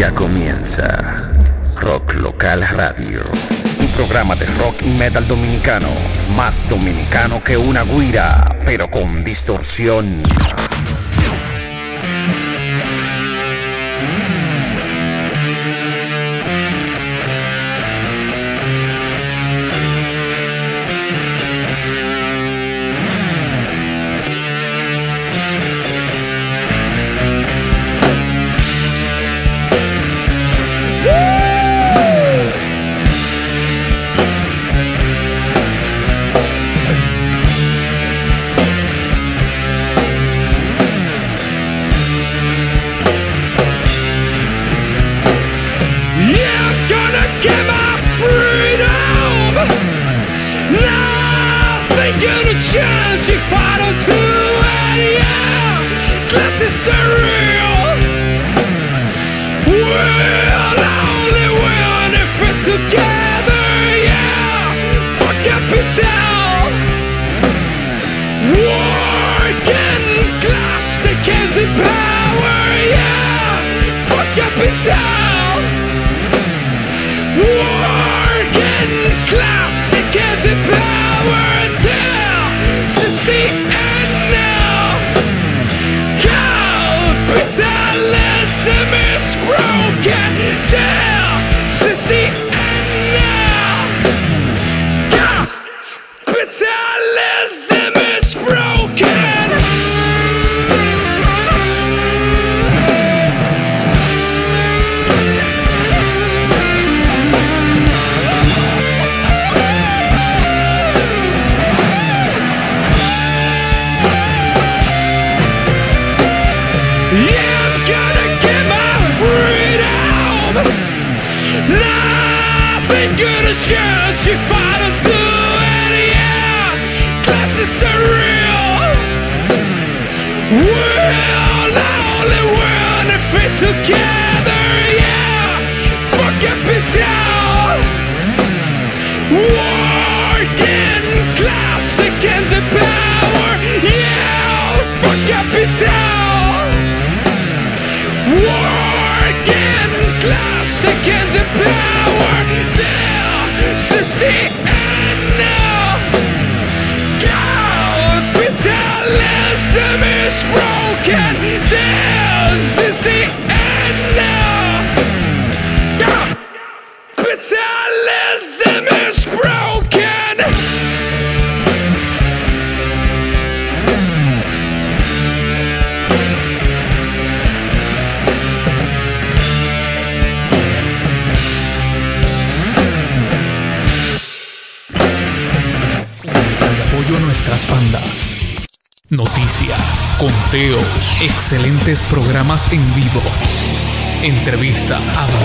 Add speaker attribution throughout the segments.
Speaker 1: Ya comienza Rock Local Radio, un programa de rock y metal dominicano, más dominicano que una guira, pero con distorsión.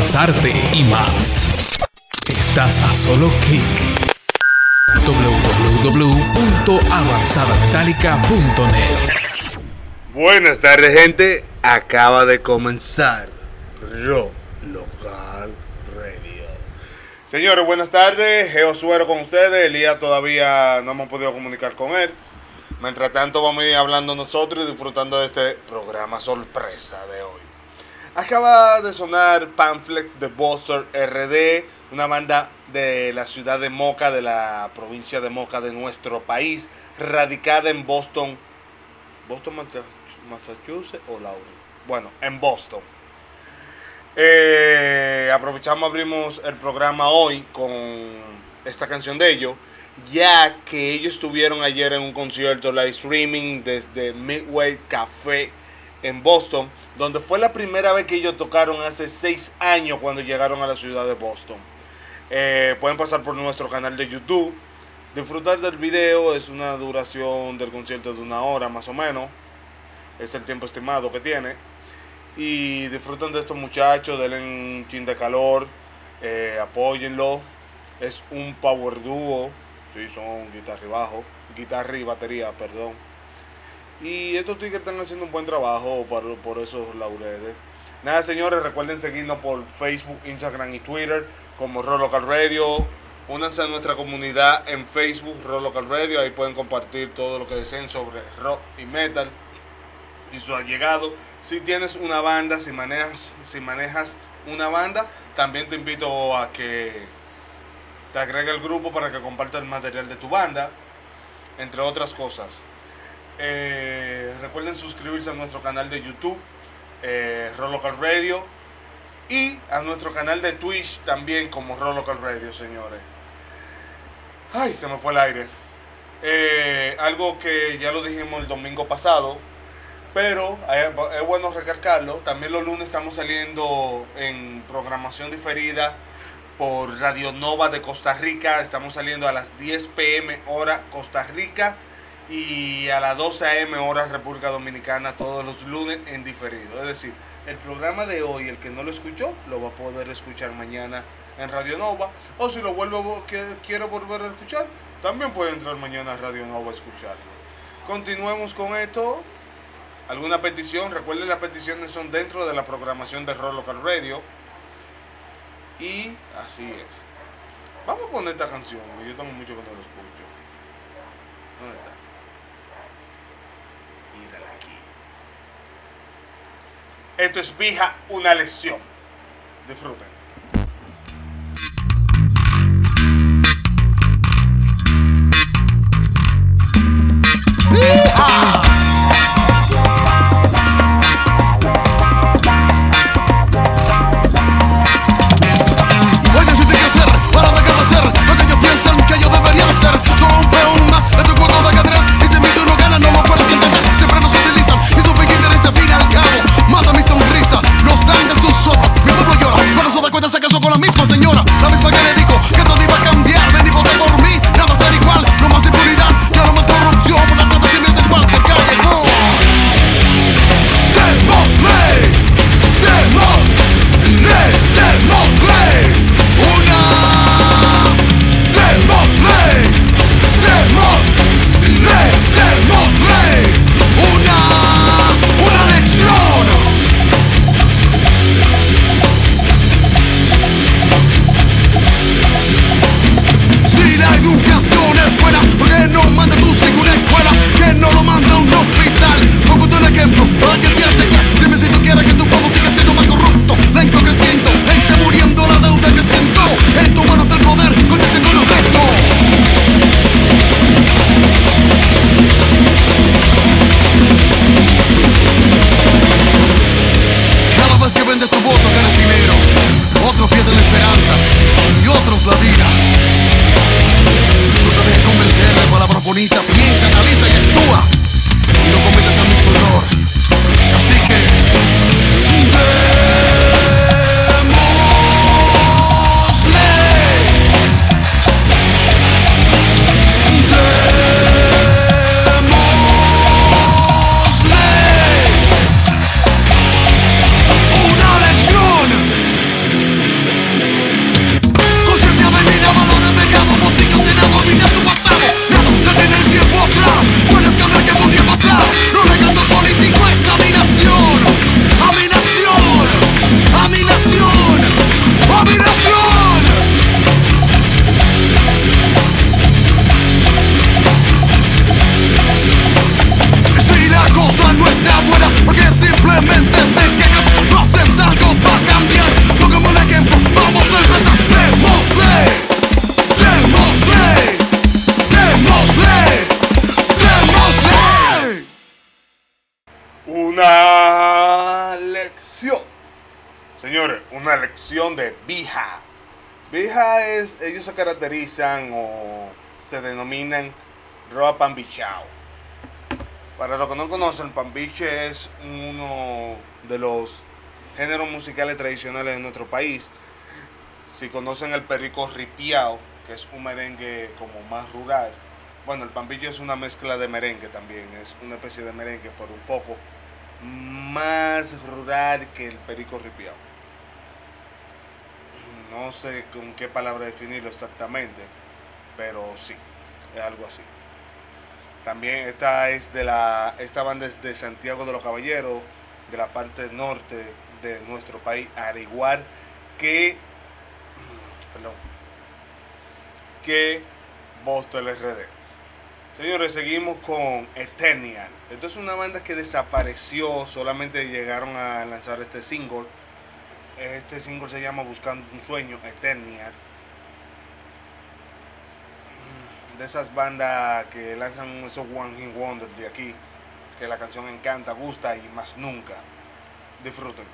Speaker 2: Avanzarte y más. Estás a solo clic. www.avanzadametallica.net
Speaker 3: Buenas tardes, gente. Acaba de comenzar Ro Local Radio. Señores, buenas tardes. Geo Suero con ustedes. Elías todavía no hemos podido comunicar con él. Mientras tanto, vamos a ir hablando nosotros y disfrutando de este programa sorpresa. Acaba de sonar Pamphlet de Buster RD, una banda de la ciudad de Moca, de la provincia de Moca de nuestro país, radicada en Boston, Boston, Massachusetts o Laurel. Bueno, en Boston. Eh, aprovechamos, abrimos el programa hoy con esta canción de ellos, ya que ellos estuvieron ayer en un concierto live streaming desde Midway Café en Boston, donde fue la primera vez que ellos tocaron hace seis años cuando llegaron a la ciudad de Boston. Eh, pueden pasar por nuestro canal de YouTube, disfrutar del video, es una duración del concierto de una hora más o menos, es el tiempo estimado que tiene. Y disfruten de estos muchachos, denle un chin de calor, eh, apóyenlo. Es un power duo, sí, son guitarra y bajo, guitarra y batería, perdón. Y estos tigres están haciendo un buen trabajo por, esos laureles. Nada, señores, recuerden seguirnos por Facebook, Instagram y Twitter como Rock Local Radio. Únanse a nuestra comunidad en Facebook, Rock Local Radio. Ahí pueden compartir todo lo que deseen sobre rock y metal y su allegado. Si tienes una banda, si manejas, si manejas una banda, también te invito a que te agregue al grupo para que comparta el material de tu banda, entre otras cosas. Eh, recuerden suscribirse a nuestro canal de YouTube, eh, Roll Local Radio, y a nuestro canal de Twitch también como Roll Local Radio, señores. Ay, se me fue el aire. Eh, algo que ya lo dijimos el domingo pasado, pero es, es bueno recalcarlo. También los lunes estamos saliendo en programación diferida por Radio Nova de Costa Rica. Estamos saliendo a las 10 pm hora Costa Rica y a las 12 am hora República Dominicana todos los lunes en diferido. Es decir, el programa de hoy, el que no lo escuchó, lo va a poder escuchar mañana en Radio Nova. O si lo vuelvo que quiero volver a escuchar, también puede entrar mañana a Radio Nova a escucharlo. Continuemos con esto. ¿Alguna petición? Recuerden, las peticiones son dentro de la programación de Roll Local Radio. Y así es. Vamos a poner esta canción, yo tengo mucho que no lo escucho. ¿Dónde está? Mírala aquí. Esto es Vija, una lección. Disfruten.
Speaker 4: Voy cuenta se casó con la misma señora. La misma que le dijo Vendes tu voto ganas dinero. Otros pierden la esperanza y otros la vida. No te dejes convencer de palabras bonitas. Piensa, analiza y actúa. Y no cometas el mismo error.
Speaker 3: Ellos se caracterizan o se denominan Roa Pambichao. Para los que no conocen, Pambiche es uno de los géneros musicales tradicionales de nuestro país. Si conocen el perico ripiao, que es un merengue como más rural. Bueno, el pambiche es una mezcla de merengue también, es una especie de merengue, pero un poco más rural que el perico ripiao. No sé con qué palabra definirlo exactamente, pero sí, es algo así. También esta es de la esta banda es de Santiago de los Caballeros, de la parte norte de nuestro país, al igual que perdón, que Boston RD. Señores, seguimos con Eternial. Esto es una banda que desapareció, solamente llegaron a lanzar este single.
Speaker 5: Este single se llama Buscando un sueño, Eternia, mm, De esas bandas que lanzan esos One Hit Wonders de aquí, que la canción encanta, gusta y más nunca. Disfruten.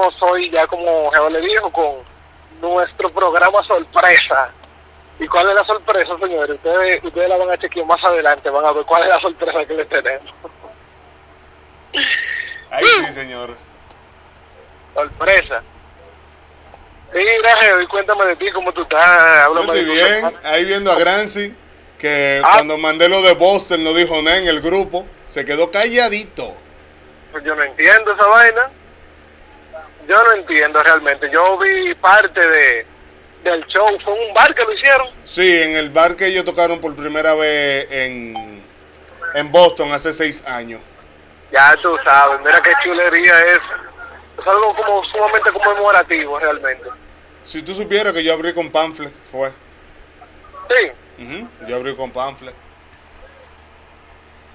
Speaker 6: Venimos hoy ya como Jehová le dijo con nuestro programa sorpresa. ¿Y cuál es la sorpresa, señores? Ustedes, ustedes la van a chequear más adelante, van a ver cuál es la sorpresa que les tenemos.
Speaker 3: Ahí sí, señor.
Speaker 6: Sorpresa. Sí, gracias, y cuéntame de ti, cómo tú estás. Háblame tu
Speaker 3: bien. Ahí viendo a Grancy, que
Speaker 6: Ah.
Speaker 3: cuando mandé lo de Boston no dijo nada en el grupo. Se quedó calladito.
Speaker 6: Pues yo no entiendo esa vaina. Entiendo realmente. Yo vi parte de del show. Fue un bar que lo hicieron.
Speaker 3: Sí, en el bar que ellos tocaron por primera vez en, en Boston hace seis años.
Speaker 6: Ya tú sabes. Mira qué chulería es. Es algo como sumamente conmemorativo realmente.
Speaker 3: Si tú supieras que yo abrí con Pamphlet, fue.
Speaker 6: Sí,
Speaker 3: Ujú, Yo abrí con Pamphlet.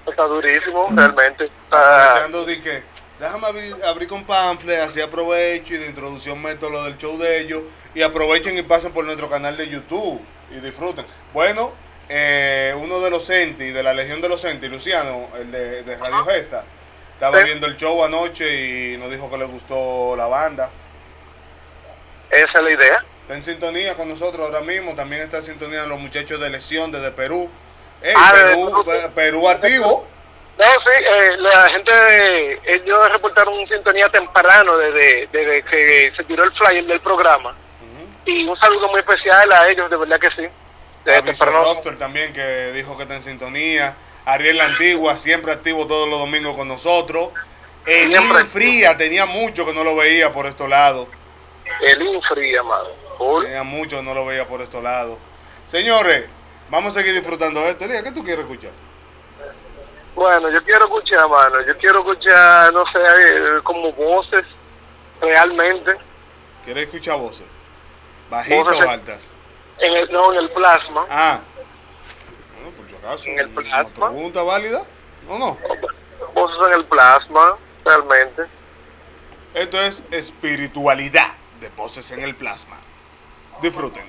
Speaker 6: está durísimo realmente. Está-
Speaker 3: de déjame abrir, abrir con Pamphlet, así aprovecho y de introducción meto lo del show de ellos. Y aprovechen y pasen por nuestro canal de YouTube y disfruten. Bueno, eh, uno de los Enti, de la Legión de los Enti, Luciano, el de, de Radio Gesta, estaba
Speaker 6: Sí.
Speaker 3: viendo el show anoche y nos dijo que le gustó la banda.
Speaker 6: esa es la idea.
Speaker 3: Está en sintonía con nosotros ahora mismo. También está en sintonía los muchachos de Lesión desde Perú. Ey,
Speaker 6: Ah, desde
Speaker 3: Perú,
Speaker 6: Perú.
Speaker 3: Pe- Perú activo.
Speaker 6: No, sí, eh, la gente, de- ellos reportaron sintonía temprano desde, desde que se tiró el flyer del programa. Y un saludo muy especial a ellos, de verdad que sí. Desde
Speaker 3: A
Speaker 6: temprano.
Speaker 3: Roster también que dijo que está en sintonía. Ariel La Antigua, siempre activo todos los domingos con nosotros. Elín. Fría, tenía mucho que no lo veía por estos lados.
Speaker 6: El Infri, amado.
Speaker 3: Tenía mucho que no lo veía por estos lados. Señores, vamos a seguir disfrutando de esto. ¿qué tú quieres escuchar?
Speaker 6: Bueno, yo quiero escuchar, mano. Yo quiero escuchar, no sé, eh, como voces, realmente.
Speaker 3: ¿Quieres escuchar voces? ¿Bajitas
Speaker 6: Voces
Speaker 3: o altas?
Speaker 6: En el, no, en el plasma.
Speaker 3: Ah. Bueno, por si acaso.
Speaker 6: En el
Speaker 3: ¿Una
Speaker 6: plasma.
Speaker 3: pregunta válida? No, no.
Speaker 6: Voces en el plasma, realmente.
Speaker 3: Esto es espiritualidad de voces en el plasma. Disfruten.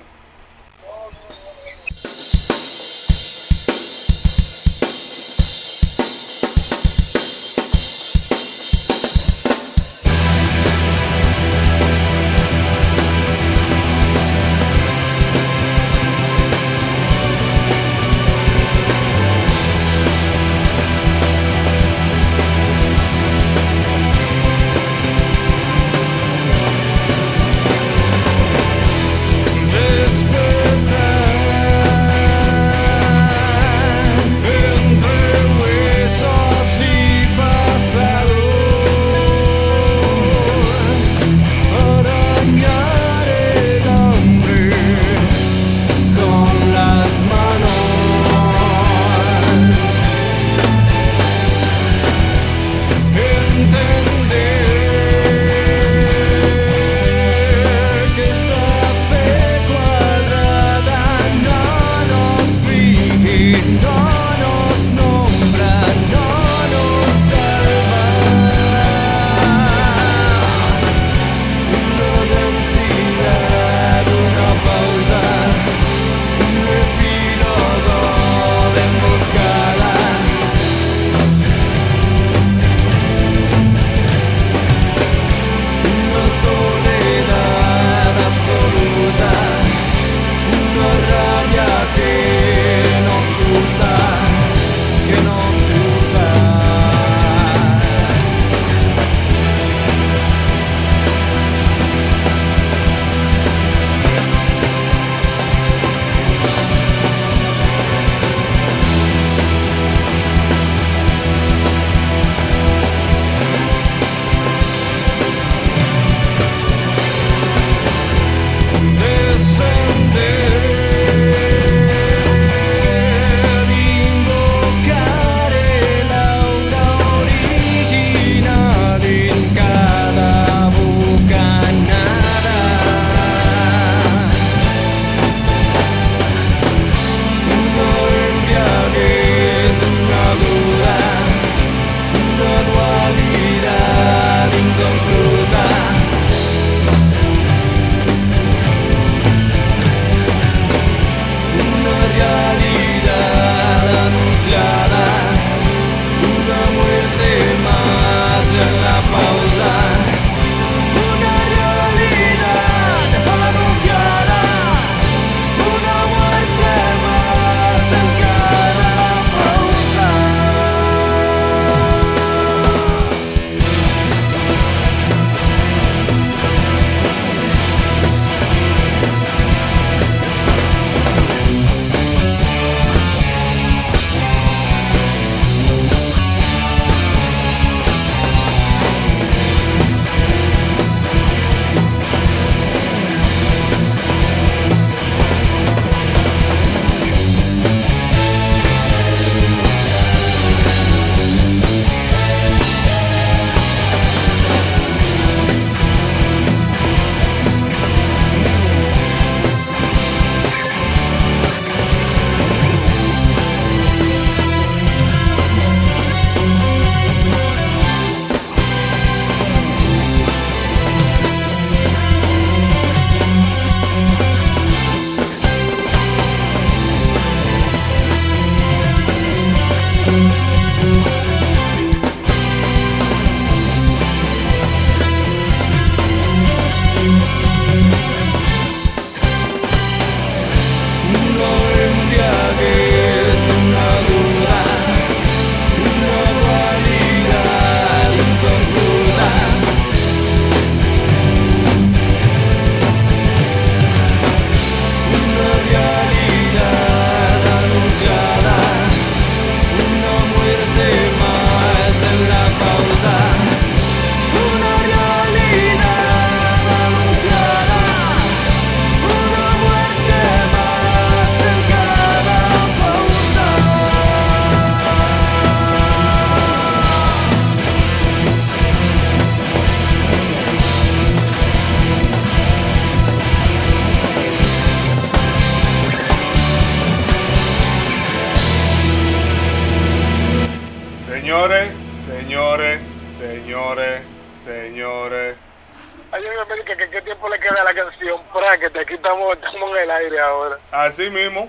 Speaker 3: Así mismo.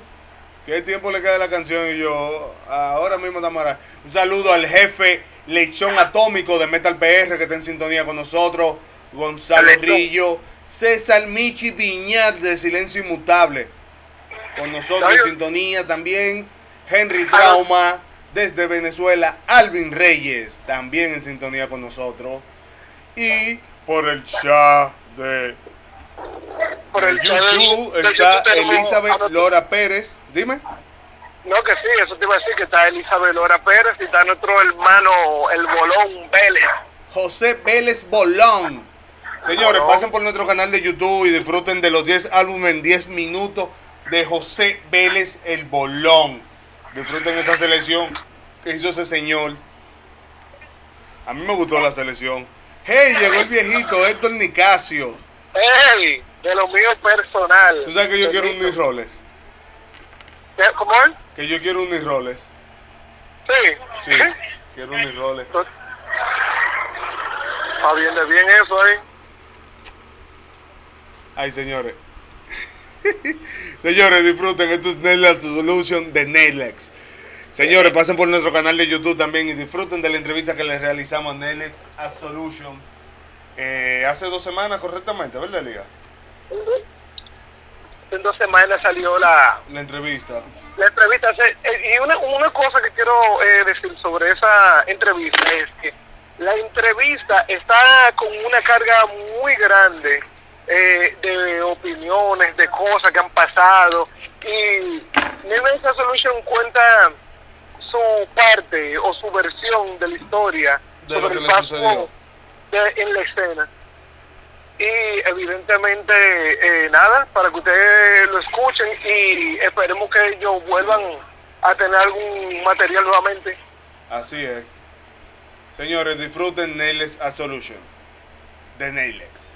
Speaker 3: ¿Qué tiempo le queda la canción? Y yo, ahora mismo estamos ahora. Un saludo al jefe Lechón Atómico de Metal PR que está en sintonía con nosotros. Gonzalo. Rillo. César Michi Piñar de Silencio Inmutable. Con nosotros en sintonía también. Henry Trauma desde Venezuela. Alvin Reyes también en sintonía con nosotros. Y por el chat de
Speaker 6: Por el del-
Speaker 3: YouTube
Speaker 6: del
Speaker 3: está
Speaker 6: YouTube
Speaker 3: Elizabeth Lora Pérez. Dime.
Speaker 6: No, que sí, eso te iba a decir, que está Elizabeth Lora Pérez y está nuestro hermano, el Bolón Vélez.
Speaker 3: José Vélez Bolón. Señores, pasen por nuestro canal de YouTube y disfruten de los 10 álbumes en 10 minutos de José Vélez el Bolón. Disfruten esa selección que hizo ese señor. A mí me gustó la selección. Hey, llegó el viejito Héctor Nicasio.
Speaker 6: ¡Ey! De lo mío personal.
Speaker 3: Tú sabes que yo quiero un. Nick Roles.
Speaker 6: ¿Cómo es?
Speaker 3: Que yo quiero un Nick Roles.
Speaker 6: Sí.
Speaker 3: Sí, quiero un Nick Roles.
Speaker 6: Está bien de bien eso, ¿eh?
Speaker 3: Ay, señores. señores, disfruten. Esto es Solution de Naillex. Señores, pasen por nuestro canal de YouTube también y disfruten de la entrevista que les realizamos a Naillex a Solution eh, hace dos semanas, correctamente, ¿verdad, Liga?
Speaker 6: En dos semanas salió la,
Speaker 3: La entrevista.
Speaker 6: la entrevista. Eh, Y una, una cosa que quiero eh, decir sobre esa entrevista es que la entrevista está con una carga muy grande eh, de opiniones, de cosas que han pasado. Y Nemesis Solution cuenta su parte o su versión de la historia
Speaker 3: De lo
Speaker 6: sobre
Speaker 3: que
Speaker 6: el paso. En la escena. Y evidentemente, eh, nada, para que ustedes lo escuchen y esperemos que ellos vuelvan a tener algún material nuevamente.
Speaker 3: Así es. Señores, disfruten Naillex a Solution de Naillex.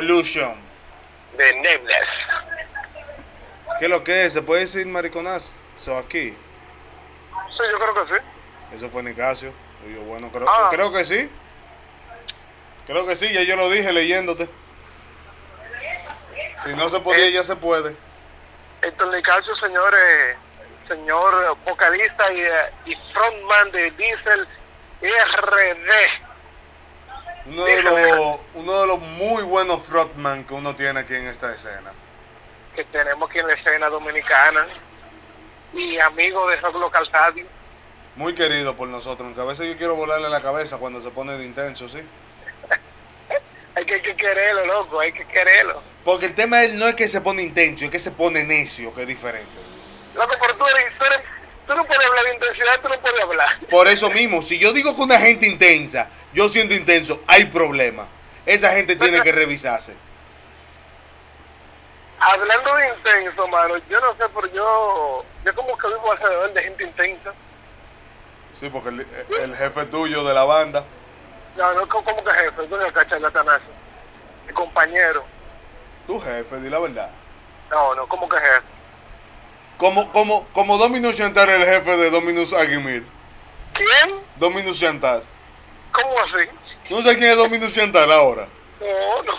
Speaker 3: Nilex Absolution.
Speaker 6: De Nameless.
Speaker 3: ¿Qué es lo que es? ¿Se puede decir mariconazo? Aquí.
Speaker 6: Sí, yo creo que sí.
Speaker 3: Eso fue Nicasio. Yo, bueno, creo,
Speaker 6: Ah.
Speaker 3: creo que sí. Creo que sí, ya yo lo dije leyéndote. Si no se podía,
Speaker 6: Eh.
Speaker 3: ya se puede.
Speaker 6: Héctor Nicasio, señores, señor vocalista y, eh, y frontman de Diesel RD.
Speaker 3: Uno de, los, uno de los muy buenos frontman que uno tiene aquí en esta escena.
Speaker 6: que tenemos aquí en la escena dominicana y amigo de Rock Local Radio.
Speaker 3: Muy querido por nosotros, aunque a veces yo quiero volarle la cabeza cuando se pone de intenso, ¿sí?
Speaker 6: Hay que, hay que quererlo, loco, hay que quererlo.
Speaker 3: Porque el tema no es que se pone intenso, es que se pone necio, que es diferente.
Speaker 6: Loco, pero tú, eres, tú, eres- tú no puedes hablar de intensidad, tú no puedes hablar.
Speaker 3: Por eso mismo, si yo digo que una gente intensa, yo siendo intenso, hay problema. Esa gente tiene que revisarse.
Speaker 6: Hablando de intenso, mano, yo no sé, pero yo, yo como que vivo alrededor de gente intensa.
Speaker 3: Sí, porque el, el jefe tuyo de la banda,
Speaker 6: No, no, como como que jefe, yo no cachar la tanaza. Mi compañero.
Speaker 3: tu jefe, di la verdad.
Speaker 6: No, no, como que jefe.
Speaker 3: Como, como, como Dominus Chantar, el jefe de Dominus Aguimir.
Speaker 6: ¿Quién?
Speaker 3: Dominus Chantar.
Speaker 6: ¿Cómo así?
Speaker 3: ¿No sé quién es Dominus Chantar ahora?
Speaker 6: No, no.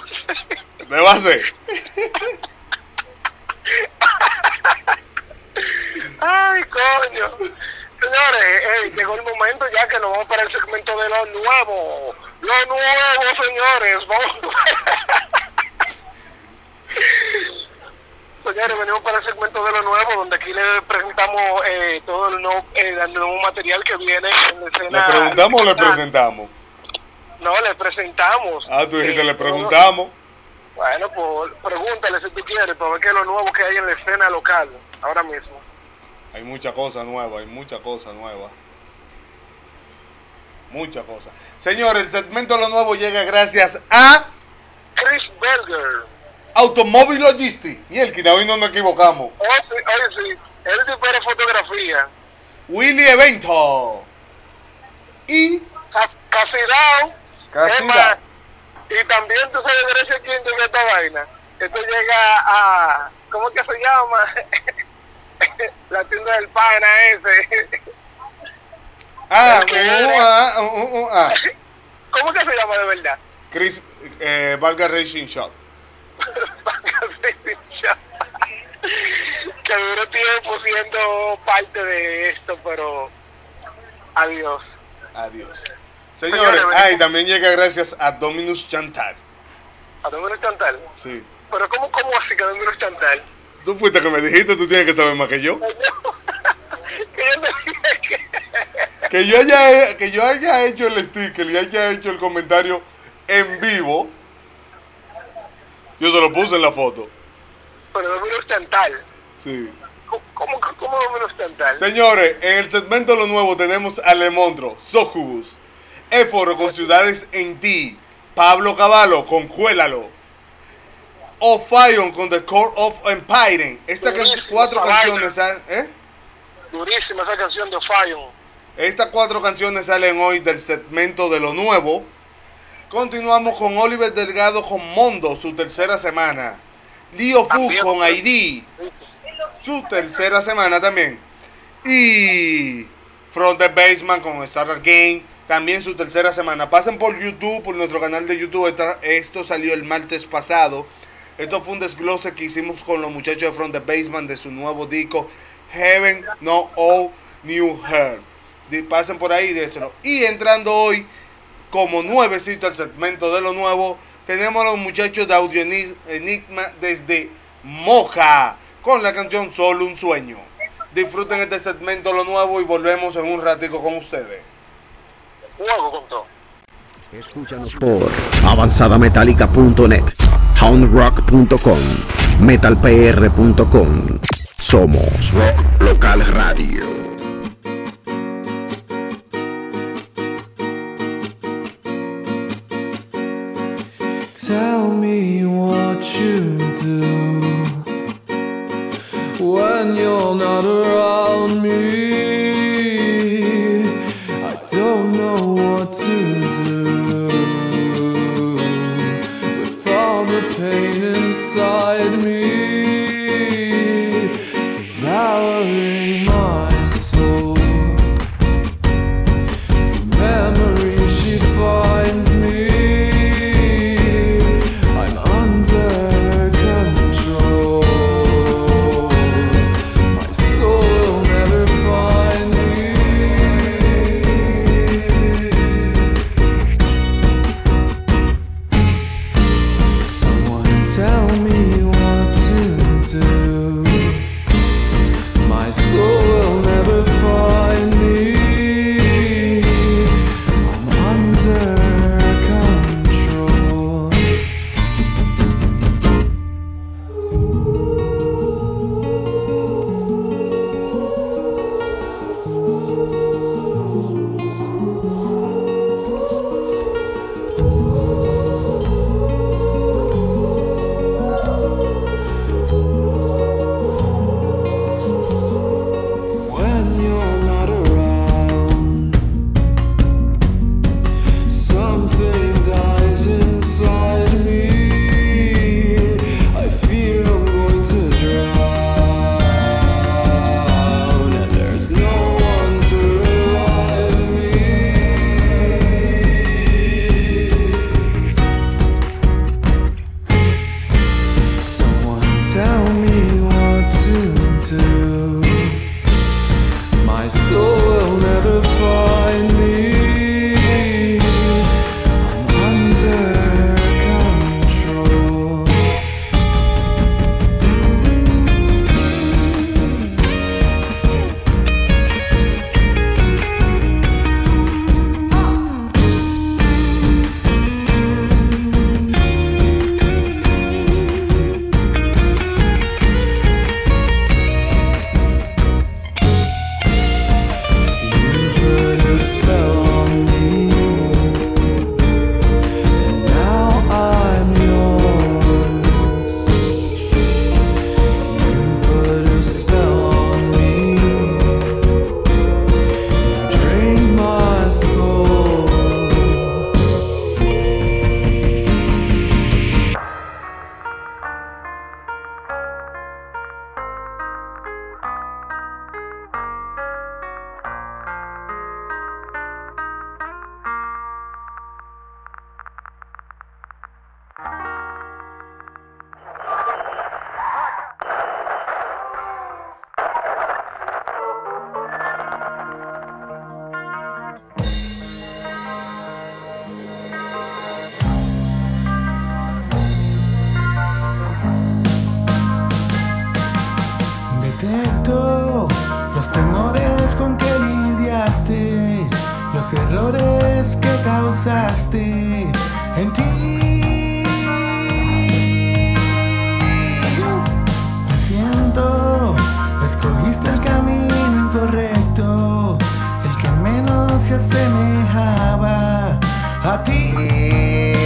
Speaker 3: ¿Me va a hacer?
Speaker 6: Ay, coño. Señores, llegó el momento ya que nos vamos para el segmento de lo nuevo. Lo nuevo, señores. Vamos. Señores, venimos para el segmento de lo nuevo, donde aquí le presentamos eh, todo el nuevo, eh, el nuevo material que viene en la
Speaker 3: ¿Le
Speaker 6: escena.
Speaker 3: preguntamos o le presentamos?
Speaker 6: No, le presentamos.
Speaker 3: Ah, tú dijiste,
Speaker 6: Eh,
Speaker 3: le preguntamos.
Speaker 6: Bueno, pues pregúntale si tú quieres, para ver qué es lo nuevo que hay en la escena local ahora mismo.
Speaker 3: Hay mucha cosa nueva, hay mucha cosa nueva. Mucha cosa. Señores, el segmento de lo nuevo llega gracias a
Speaker 6: Chris Berger.
Speaker 3: Automóvil Logistics. Y el que hoy no nos equivocamos.
Speaker 6: Oye, sí, oye, sí, él supera fotografía.
Speaker 3: Willy Evento. Y
Speaker 6: Ca- Casidao.
Speaker 3: Casidao.
Speaker 6: Y también tú sabes derecho quién llega esta vaina. Esto llega a. ¿Cómo que se llama? La tienda del pana ese.
Speaker 3: ah, uh, ah, uh, uh, ah.
Speaker 6: ¿Cómo que se llama de verdad?
Speaker 3: Chris eh, Valga Racing Shop.
Speaker 6: Que duró tiempo siendo parte de esto, pero adiós.
Speaker 3: Adiós. Señores,
Speaker 6: Señores,
Speaker 3: ah, y también llega gracias a Dominus Chantal.
Speaker 6: ¿A Dominus Chantal?
Speaker 3: Sí.
Speaker 6: Pero ¿cómo, cómo así que Dominus Chantal?
Speaker 3: Tú fuiste que me dijiste, tú tienes que saber más que yo.
Speaker 6: que yo te dije que...
Speaker 3: Que yo haya, que yo haya hecho el sticker y haya hecho el comentario en vivo. Yo se lo puse en la foto.
Speaker 6: Pero Dominus Chantal.
Speaker 3: Sí.
Speaker 6: ¿Cómo, cómo, Dominus Chantal?
Speaker 3: Señores, en el segmento de lo nuevo tenemos a Lemondro, Socubus, Éforo con Ciudades en Ti, Pablo Cavallo con Cuélalo, Ofion con The Core of Empire. Estas cuatro canciones, ¿eh?
Speaker 6: Durísima esa canción de.
Speaker 3: Estas cuatro canciones salen hoy del segmento de lo nuevo. Continuamos con Oliver Delgado con Mondo, su tercera semana. Leo Fu con ID, su tercera semana también. Y Front the Basement con Star Game, también su tercera semana. Pasen por YouTube, por nuestro canal de YouTube. Esta- esto salió el martes pasado. Esto fue un desglose que hicimos con los muchachos de Front the Basement de su nuevo disco Heaven No All New Her. Pasen por ahí y déselo. Y entrando hoy como nuevecito al segmento de lo nuevo, tenemos a los muchachos de Audio Enigma desde Moja con la canción Solo un sueño. Disfruten este segmento de lo nuevo y volvemos en un ratico con ustedes.
Speaker 6: Juego con todo.
Speaker 1: Escúchanos por avanzadametálica.net, houndrock.com, metalpr.com. Somos Rock Local Radio.
Speaker 7: Tell me what you do when you're not around me.
Speaker 8: dolores que causaste en ti. Lo siento, escogiste el camino incorrecto, el que menos se asemejaba a ti.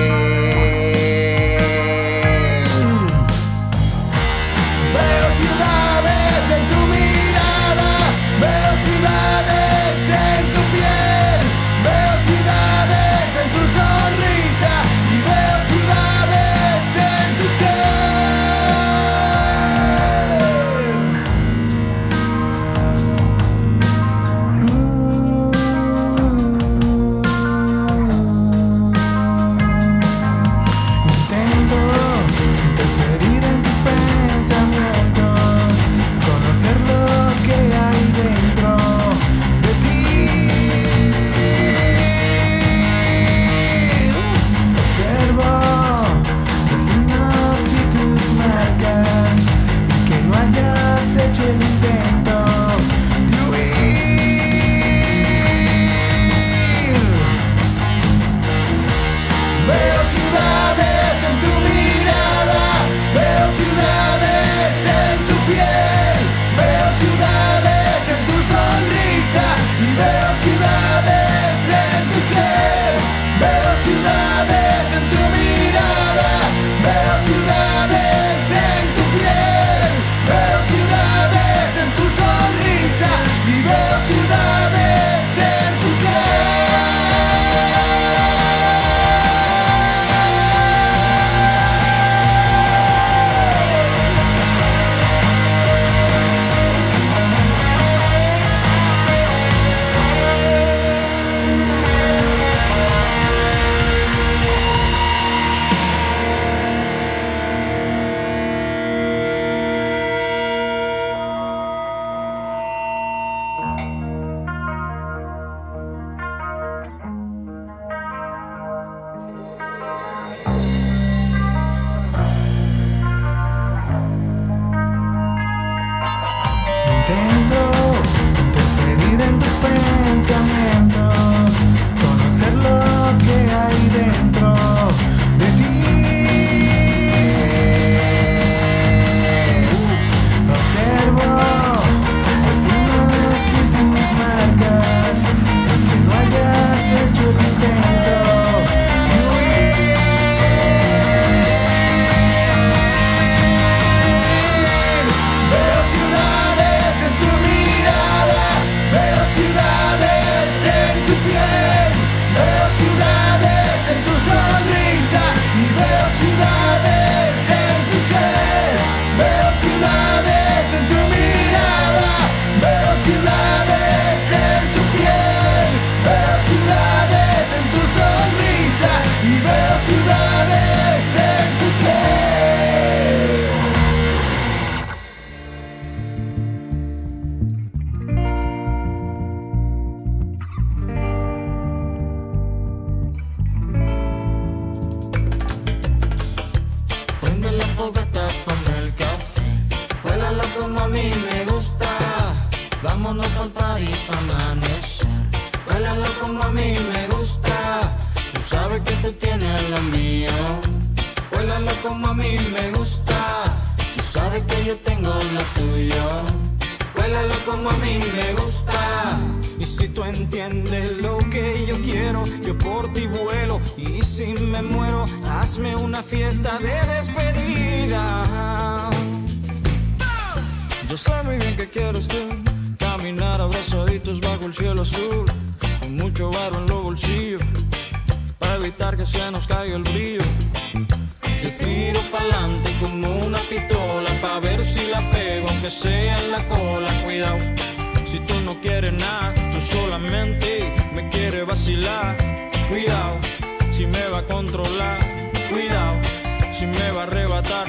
Speaker 9: si me va a arrebatar.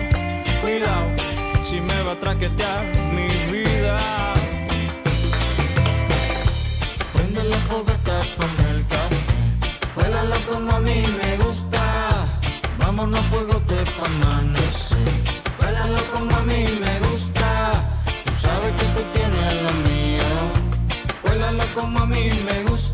Speaker 9: Cuidado, si me va a traquetear mi vida. Prende la fogata, ponme el café. Huélala como a mí me gusta. Vámonos a fuego te pa' amanecer. Huélalo como a mí me gusta. Tú sabes que tú tienes lo mío. Huélalo como a mí me gusta.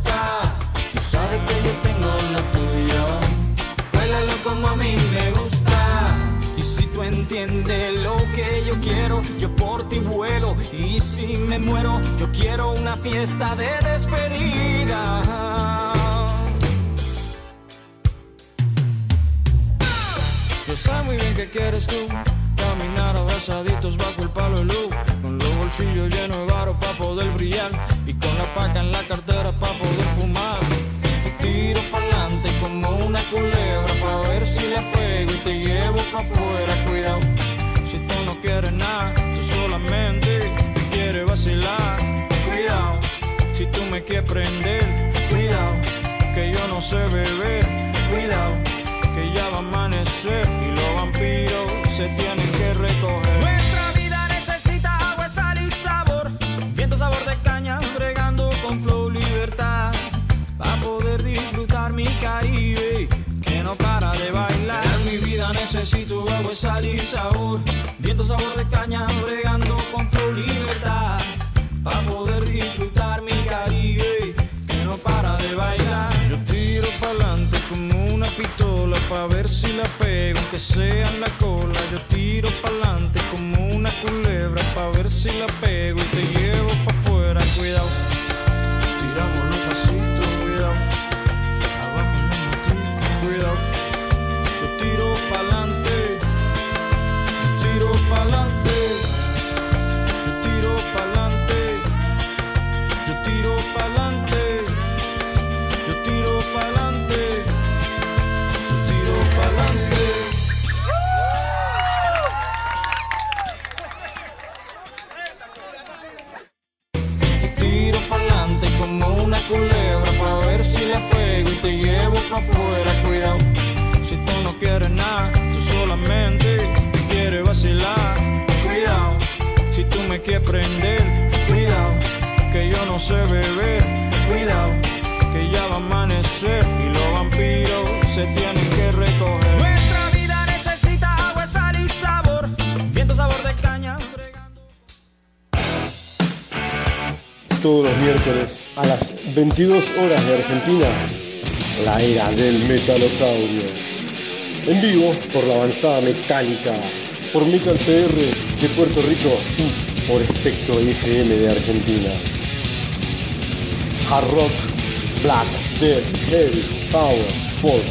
Speaker 9: Entiendes lo que yo quiero, yo por ti vuelo. Y si me muero, yo quiero una fiesta de despedida. Yo sé muy bien que quieres tú Caminar abrazaditos bajo el palo de luz Con los bolsillos llenos de varo para poder brillar Y con la paca en la cartera para poder fumar Te tiro pa'lante como una culebra Pa' ver si la pego y te llevo pa' afuera Cuidado, si tú no quieres nada Tú solamente quieres vacilar Cuidado, si tú me quieres prender Cuidado, que yo no sé beber Cuidado que ya va a amanecer y los vampiros se tienen que recoger. Nuestra vida necesita agua, sal y sabor, viento sabor de necesito agua, sal y sabor, viento sabor de caña, bregando con flow libertad, para poder disfrutar mi Caribe, que no para de bailar. Yo tiro pa'lante como una pistola pa' ver si la pego, aunque sea en la cola. Yo tiro pa'lante como una culebra pa' ver si la pego y te llevo pa' afuera. Cuidado, tiramos afuera. Cuidado, si tú no quieres nada, tú solamente quieres vacilar. Cuidado, si tú me quieres prender, cuidado, que yo no sé beber. Cuidado, que ya va a amanecer y los vampiros se tienen que recoger. Nuestra vida necesita agua, sal y sabor, viento sabor de caña. bregando-
Speaker 10: Todos los miércoles a las 22 horas de Argentina, la era del metalosaurio. En vivo por la avanzada metálica, por Metal PR de Puerto Rico y por Espectro FM de Argentina. Hard rock, black, death, heavy, power, folk,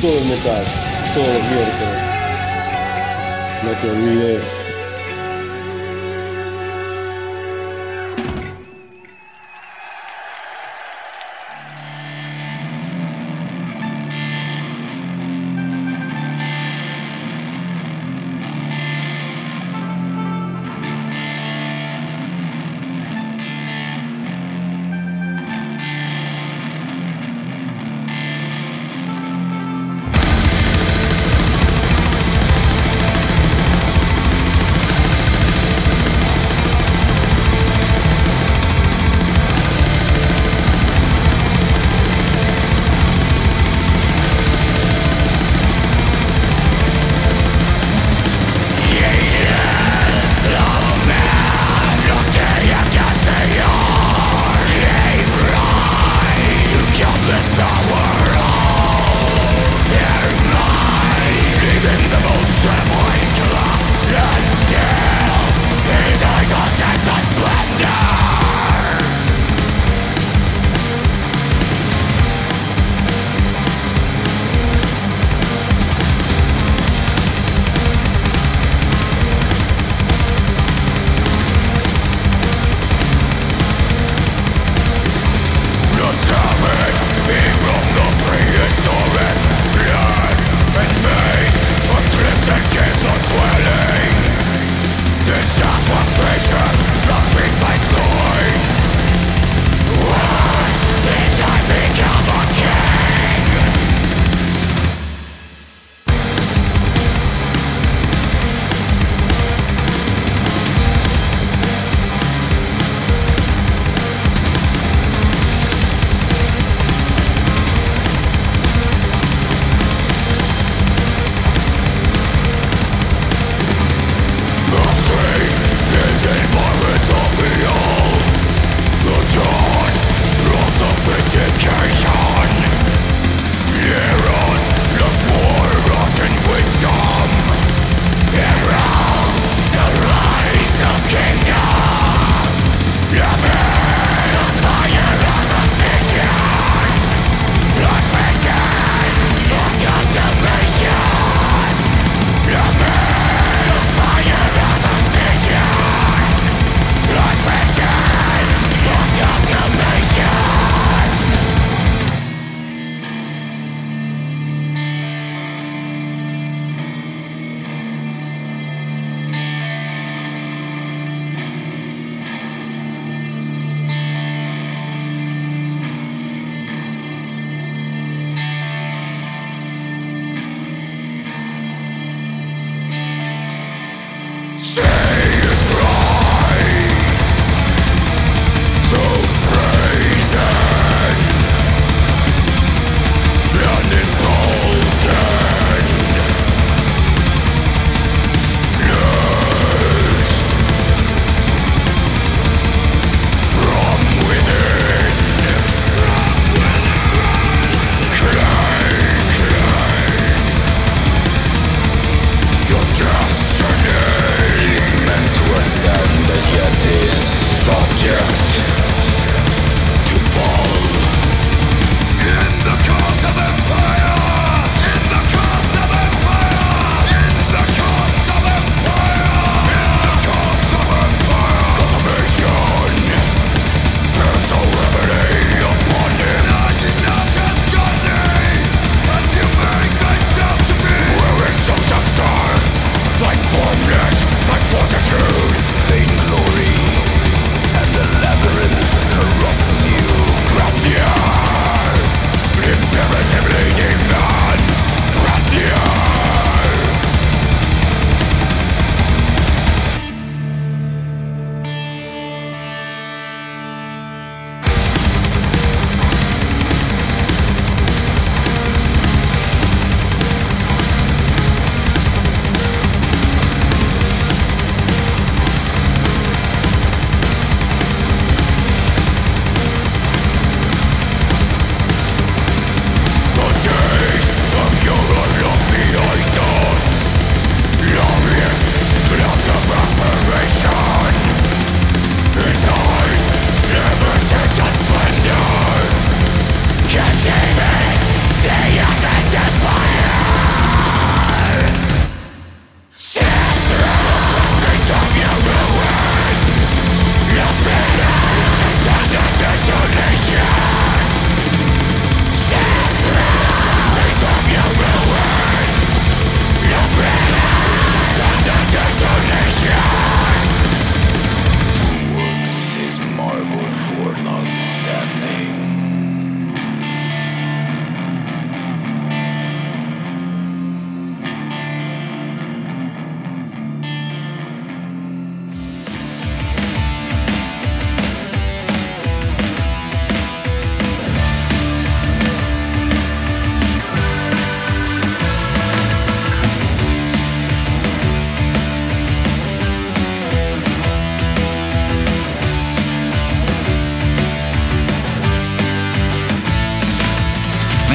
Speaker 10: todo el metal, todos los miércoles. No te olvides.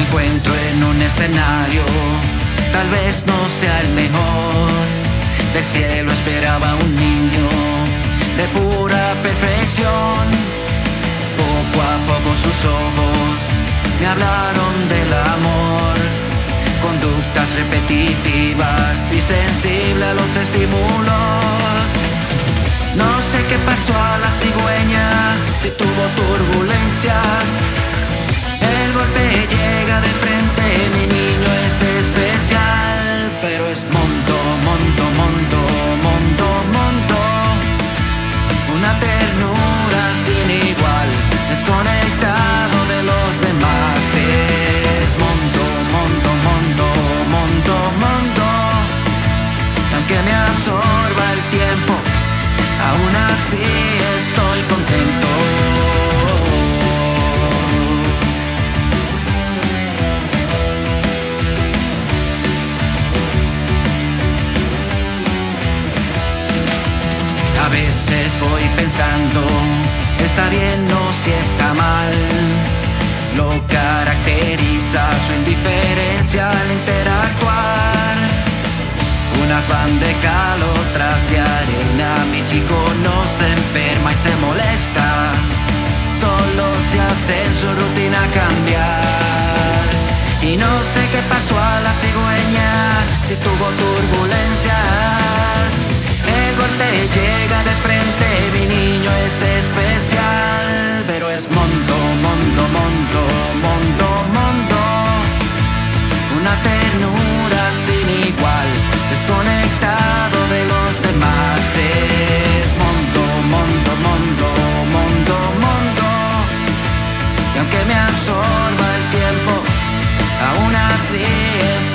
Speaker 11: Encuentro en un escenario, tal vez no sea el mejor. Del cielo esperaba un niño de pura perfección. Poco a poco sus ojos me hablaron del amor. Conductas repetitivas y sensible a los estímulos. No sé qué pasó a la cigüeña, si tuvo turbulencias. El golpe llega de frente, mi niño es especial, pero es monto, monto, monto, monto, monto. Una ternura sin igual, desconectado de los demás. Es monto, monto, monto, monto, monto. Aunque me absorba el tiempo, aún así estoy contento. Voy pensando, está bien o si está mal. Lo caracteriza su indiferencia al interactuar. Unas van de cal, otras de arena. Mi chico no se enferma y se molesta. Solo se hace en su rutina cambiar. Y no sé qué pasó a la cigüeña, si tuvo turbulencias. Llega de frente, mi niño es especial, pero es monto, monto, monto, monto, monto. Una ternura sin igual, desconectado de los demás. Es monto, monto, monto, monto, monto. Y aunque me absorba el tiempo, aún así estoy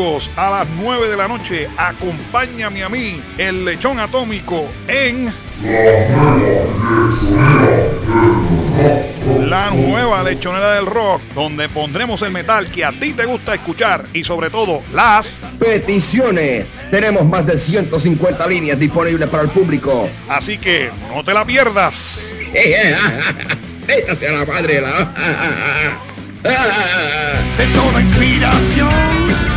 Speaker 12: domingos a las 9 de la noche, acompáñame a mí, el lechón atómico, en la nueva lechonera del rock, donde pondremos el metal que a ti te gusta escuchar y sobre todo las
Speaker 13: Peticiones. Tenemos más de 150 líneas disponibles para el público.
Speaker 12: Así que no te la pierdas.
Speaker 13: Échate a la madre la.
Speaker 4: de toda inspiración.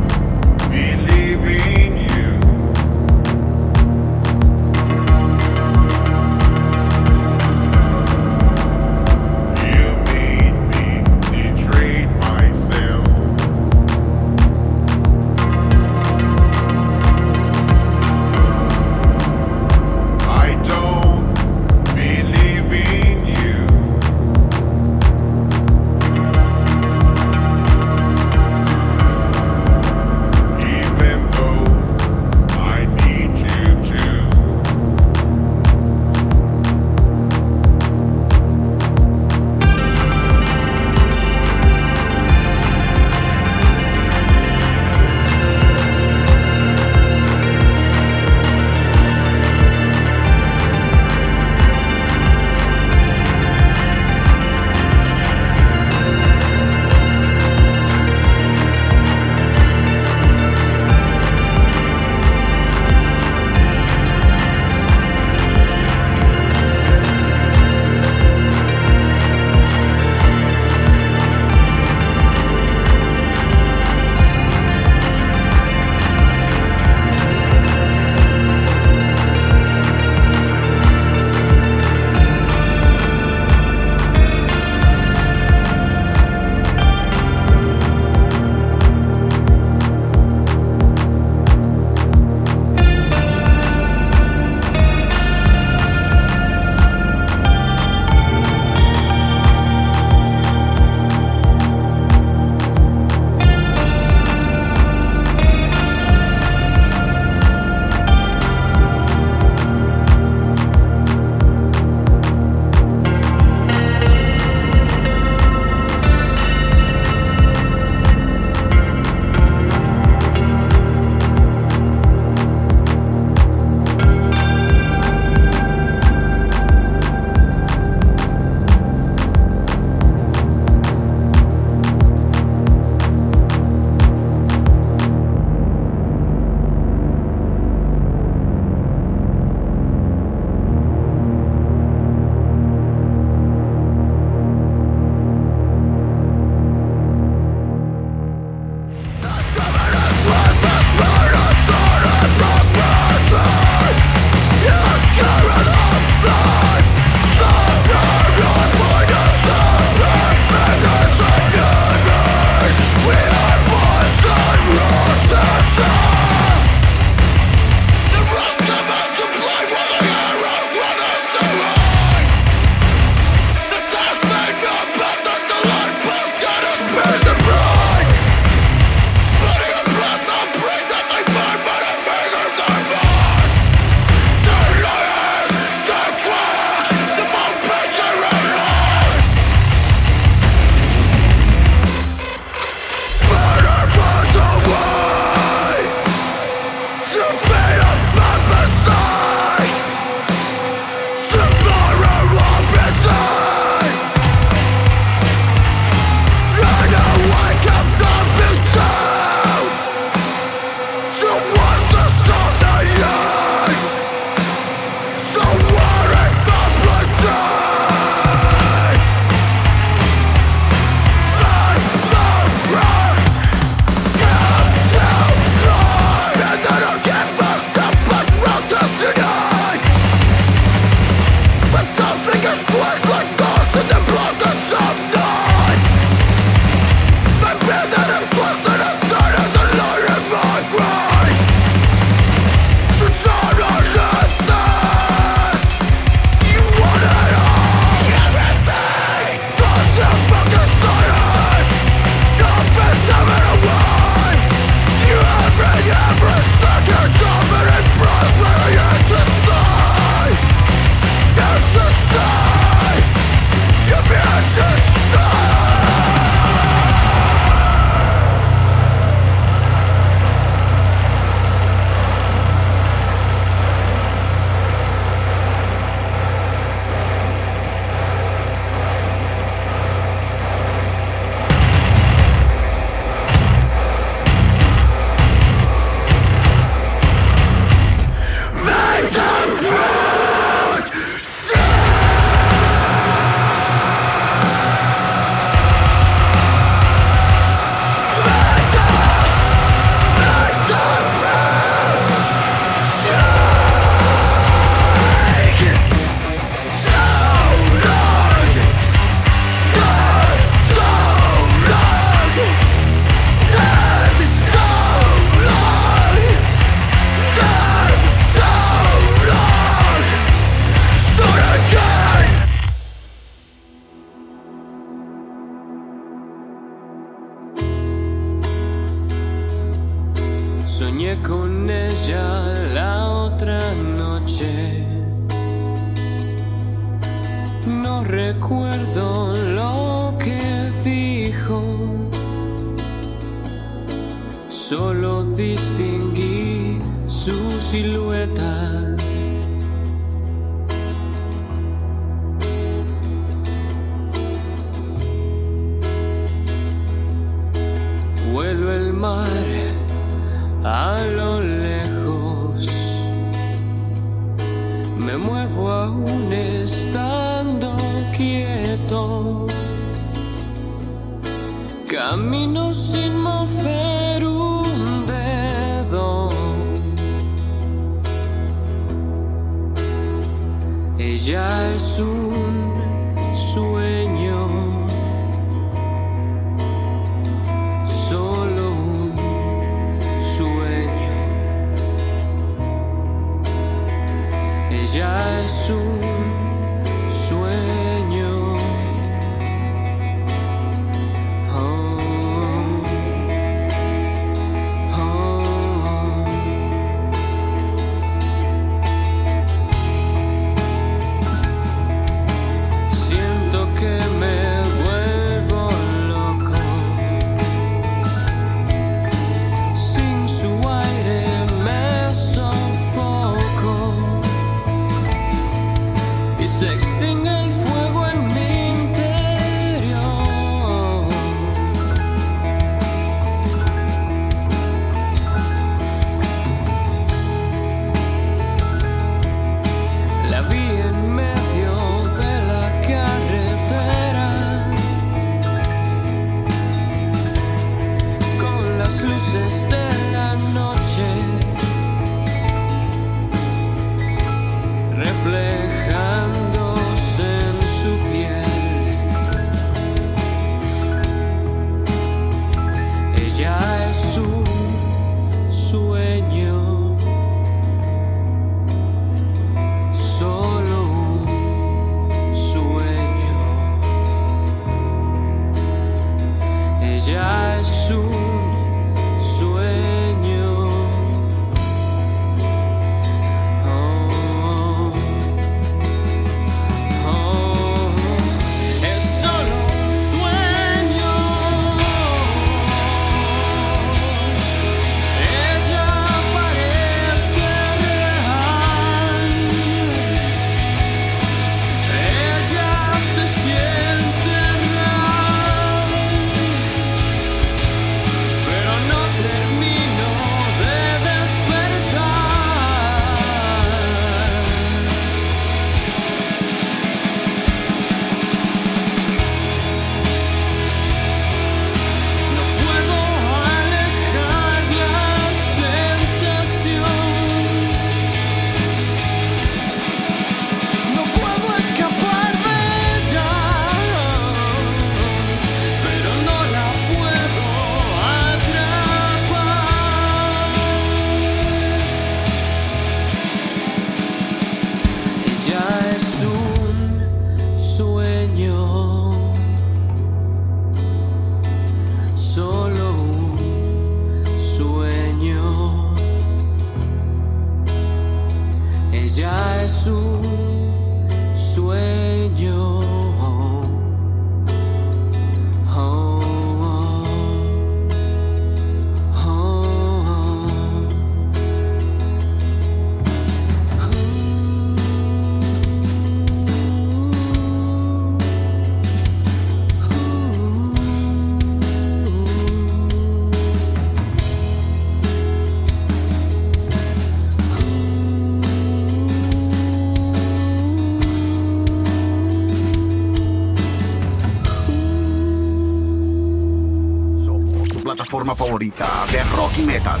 Speaker 14: favorita de rock y metal,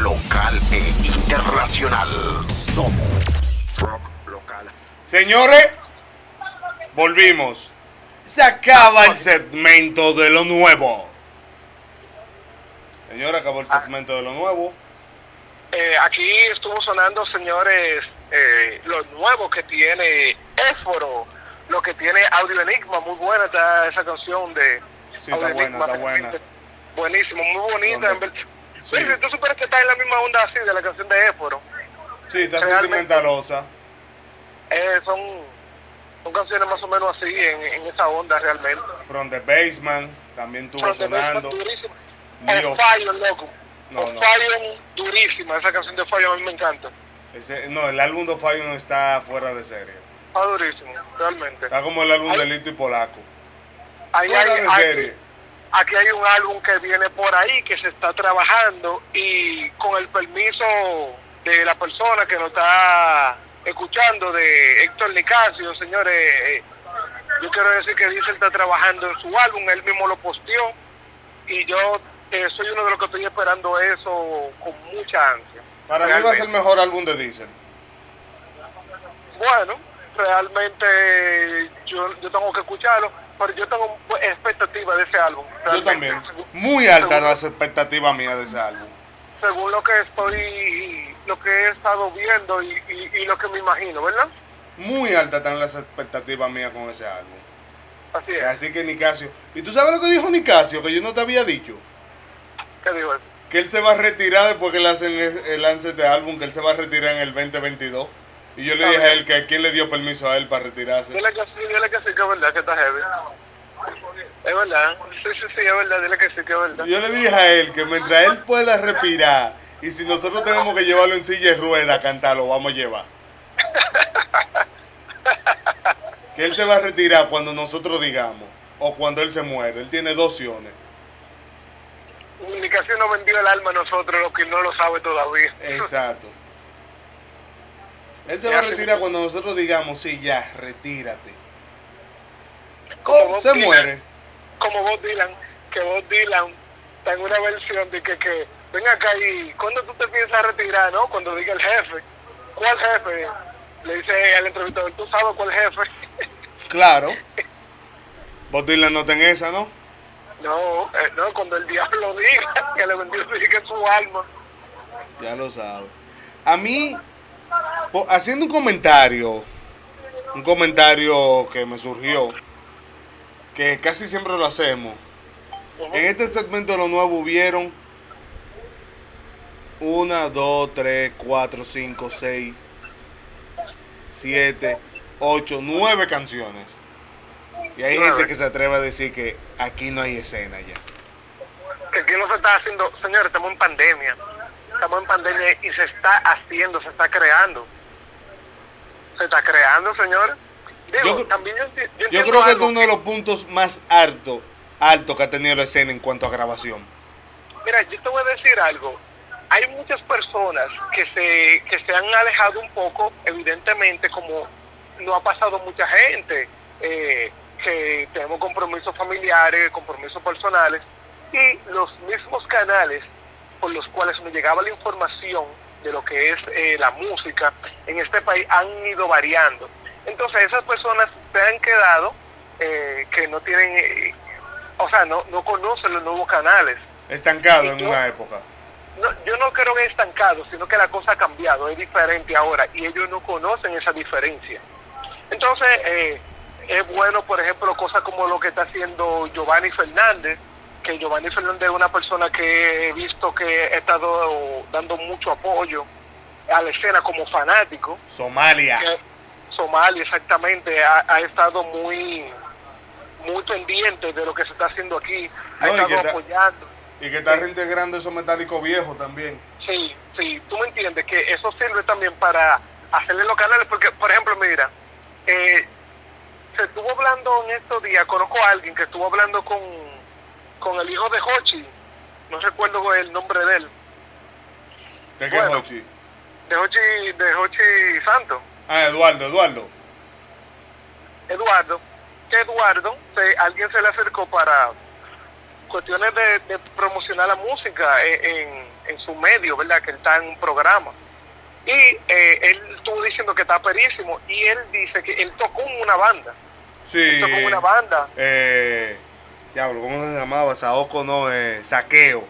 Speaker 14: local e internacional. Somos Rock Local.
Speaker 3: Señores, volvimos. Se acaba el segmento de lo nuevo. Señor, acabó el segmento de lo nuevo.
Speaker 6: Eh, aquí estuvo sonando, señores, eh, lo nuevo que tiene Éforo, lo que tiene Audio Enigma, muy buena está esa canción de...
Speaker 3: Sí,
Speaker 6: Audio
Speaker 3: está
Speaker 6: buena,
Speaker 3: está buena.
Speaker 6: Buenísimo, muy bonita. En.
Speaker 3: Sí.
Speaker 6: Si tú supieras que está en la misma onda así de la canción de Époro.
Speaker 3: Sí, está sentimentalosa.
Speaker 6: Eh, son, son canciones más o menos así, en, en esa onda realmente.
Speaker 3: From the Basement también tuvo
Speaker 6: From
Speaker 3: sonando.
Speaker 6: On Fire, loco.
Speaker 3: No, no.
Speaker 6: Fire, durísima. Esa canción de Fire a mí me encanta.
Speaker 3: Ese, no, el álbum de Fire no está fuera de serie.
Speaker 6: Está durísimo, realmente.
Speaker 3: Está como el álbum de Lito y Polaco.
Speaker 6: Hay,
Speaker 3: fuera de serie
Speaker 6: aquí hay un álbum que viene por ahí que se está trabajando y con el permiso de la persona que nos está escuchando, de Héctor Nicasio, señores, eh, yo quiero decir que Diesel está trabajando en su álbum, él mismo lo posteó y yo eh, soy uno de los que estoy esperando eso con mucha ansia.
Speaker 3: Para mí va a ser el
Speaker 6: Realmente.
Speaker 3: mejor álbum de Diesel.
Speaker 6: Bueno, realmente yo, yo tengo que escucharlo, pero yo tengo expectativas de ese álbum.
Speaker 3: Yo también. Muy altas las expectativas mías de ese álbum.
Speaker 6: según lo que estoy, lo que he estado viendo y, y- y lo que me imagino, ¿verdad?
Speaker 3: Muy altas están las expectativas mías con ese álbum.
Speaker 6: Así es.
Speaker 3: Así que Nicasio. ¿Y tú sabes lo que dijo Nicasio? Que yo no te había dicho.
Speaker 6: ¿Qué digo eso?
Speaker 3: Que él se va a retirar después que le hacen el lance de álbum, que él se va a retirar en el 2022. Y yo le dije a él que quién le dio permiso a él para retirarse.
Speaker 6: Dile que sí, dile que sí, que es verdad, que está heavy. Es verdad, sí, sí, sí, es verdad, dile que sí, que es verdad.
Speaker 3: Yo le dije a él que mientras él pueda respirar y si nosotros tenemos que llevarlo en silla de rueda a cantar, lo vamos a llevar. Que él se va a retirar cuando nosotros digamos o cuando él se muere. Él tiene dos opciones.
Speaker 6: Comunicación nos vendió el alma a nosotros, lo que no lo sabe todavía.
Speaker 3: Exacto. Él se va a retirar cuando nosotros digamos, sí, ya, retírate.
Speaker 6: Como
Speaker 3: se
Speaker 6: Dylan,
Speaker 3: muere.
Speaker 6: Como Bob Dylan, que Bob Dylan está en una versión de que, que ven acá y cuando tú te piensas retirar, ¿no? Cuando diga el jefe, ¿cuál jefe? Le dice al entrevistador, ¿tú sabes cuál jefe?
Speaker 3: Claro. Bob Dylan no ten esa, ¿no?
Speaker 6: No, eh, no, cuando el diablo diga que le vendió diga su alma.
Speaker 3: Ya lo sabe. A mí, haciendo un comentario, un comentario que me surgió, que casi siempre lo hacemos. En este segmento de lo nuevo hubieron una, dos, tres, cuatro, cinco, seis, siete, ocho, nueve canciones. Y hay gente que se atreve a decir que aquí no hay escena ya.
Speaker 6: Que aquí no se está haciendo, señores, estamos en pandemia. Estamos en pandemia y se está haciendo, se está creando. Se está creando. Digo,
Speaker 3: Yo-
Speaker 6: también yo,
Speaker 3: creo que es uno de los puntos más altos alto que ha tenido la escena en cuanto a grabación.
Speaker 6: Mira, yo te voy a decir algo. Hay muchas personas que se, que se han alejado un poco, evidentemente, como no ha pasado mucha gente, eh, que tenemos compromisos familiares, compromisos personales, y los mismos canales por los cuales me llegaba la información de lo que es eh, la música en este país han ido variando. Entonces esas personas se han quedado eh, que no tienen, eh, o sea, no, no conocen los nuevos canales.
Speaker 3: Estancado
Speaker 6: Y
Speaker 3: en
Speaker 6: yo-
Speaker 3: una época.
Speaker 6: No, yo no creo que estancado, sino que la cosa ha cambiado, es diferente ahora y ellos no conocen esa diferencia. Entonces, eh, es bueno, por ejemplo, cosas como lo que está haciendo Giovanni Fernández, que Giovanni Fernández es una persona que he visto que ha estado dando mucho apoyo a la escena como fanático.
Speaker 3: Somalia.
Speaker 6: Que Somalia, exactamente, ha, ha estado muy muy pendiente de lo que se está haciendo aquí, ha
Speaker 3: No, y
Speaker 6: estado
Speaker 3: está-
Speaker 6: apoyando.
Speaker 3: Y que está reintegrando esos metálicos viejos también.
Speaker 6: Sí, sí, tú me entiendes que eso sirve también para hacerle los canales, porque, por ejemplo, mira, eh, se estuvo hablando en estos días, conozco a alguien que estuvo hablando con, con el hijo de Hochi, no recuerdo el nombre de él,
Speaker 3: ¿De qué
Speaker 6: Bueno.
Speaker 3: Hochi?
Speaker 6: de Hochi, de Hochi Santos,
Speaker 3: Ah, Eduardo, Eduardo.
Speaker 6: Eduardo, que Eduardo, se, alguien se le acercó para cuestiones de, de promocionar la música en, en, su medio, ¿verdad? Que él está en un programa. Y eh, él estuvo diciendo que está perísimo y él dice que él tocó en una banda.
Speaker 3: Sí.
Speaker 6: Tocó en una banda,
Speaker 3: Eh, diablo, ¿cómo se llamaba? Saoko no, eh, Saqueo.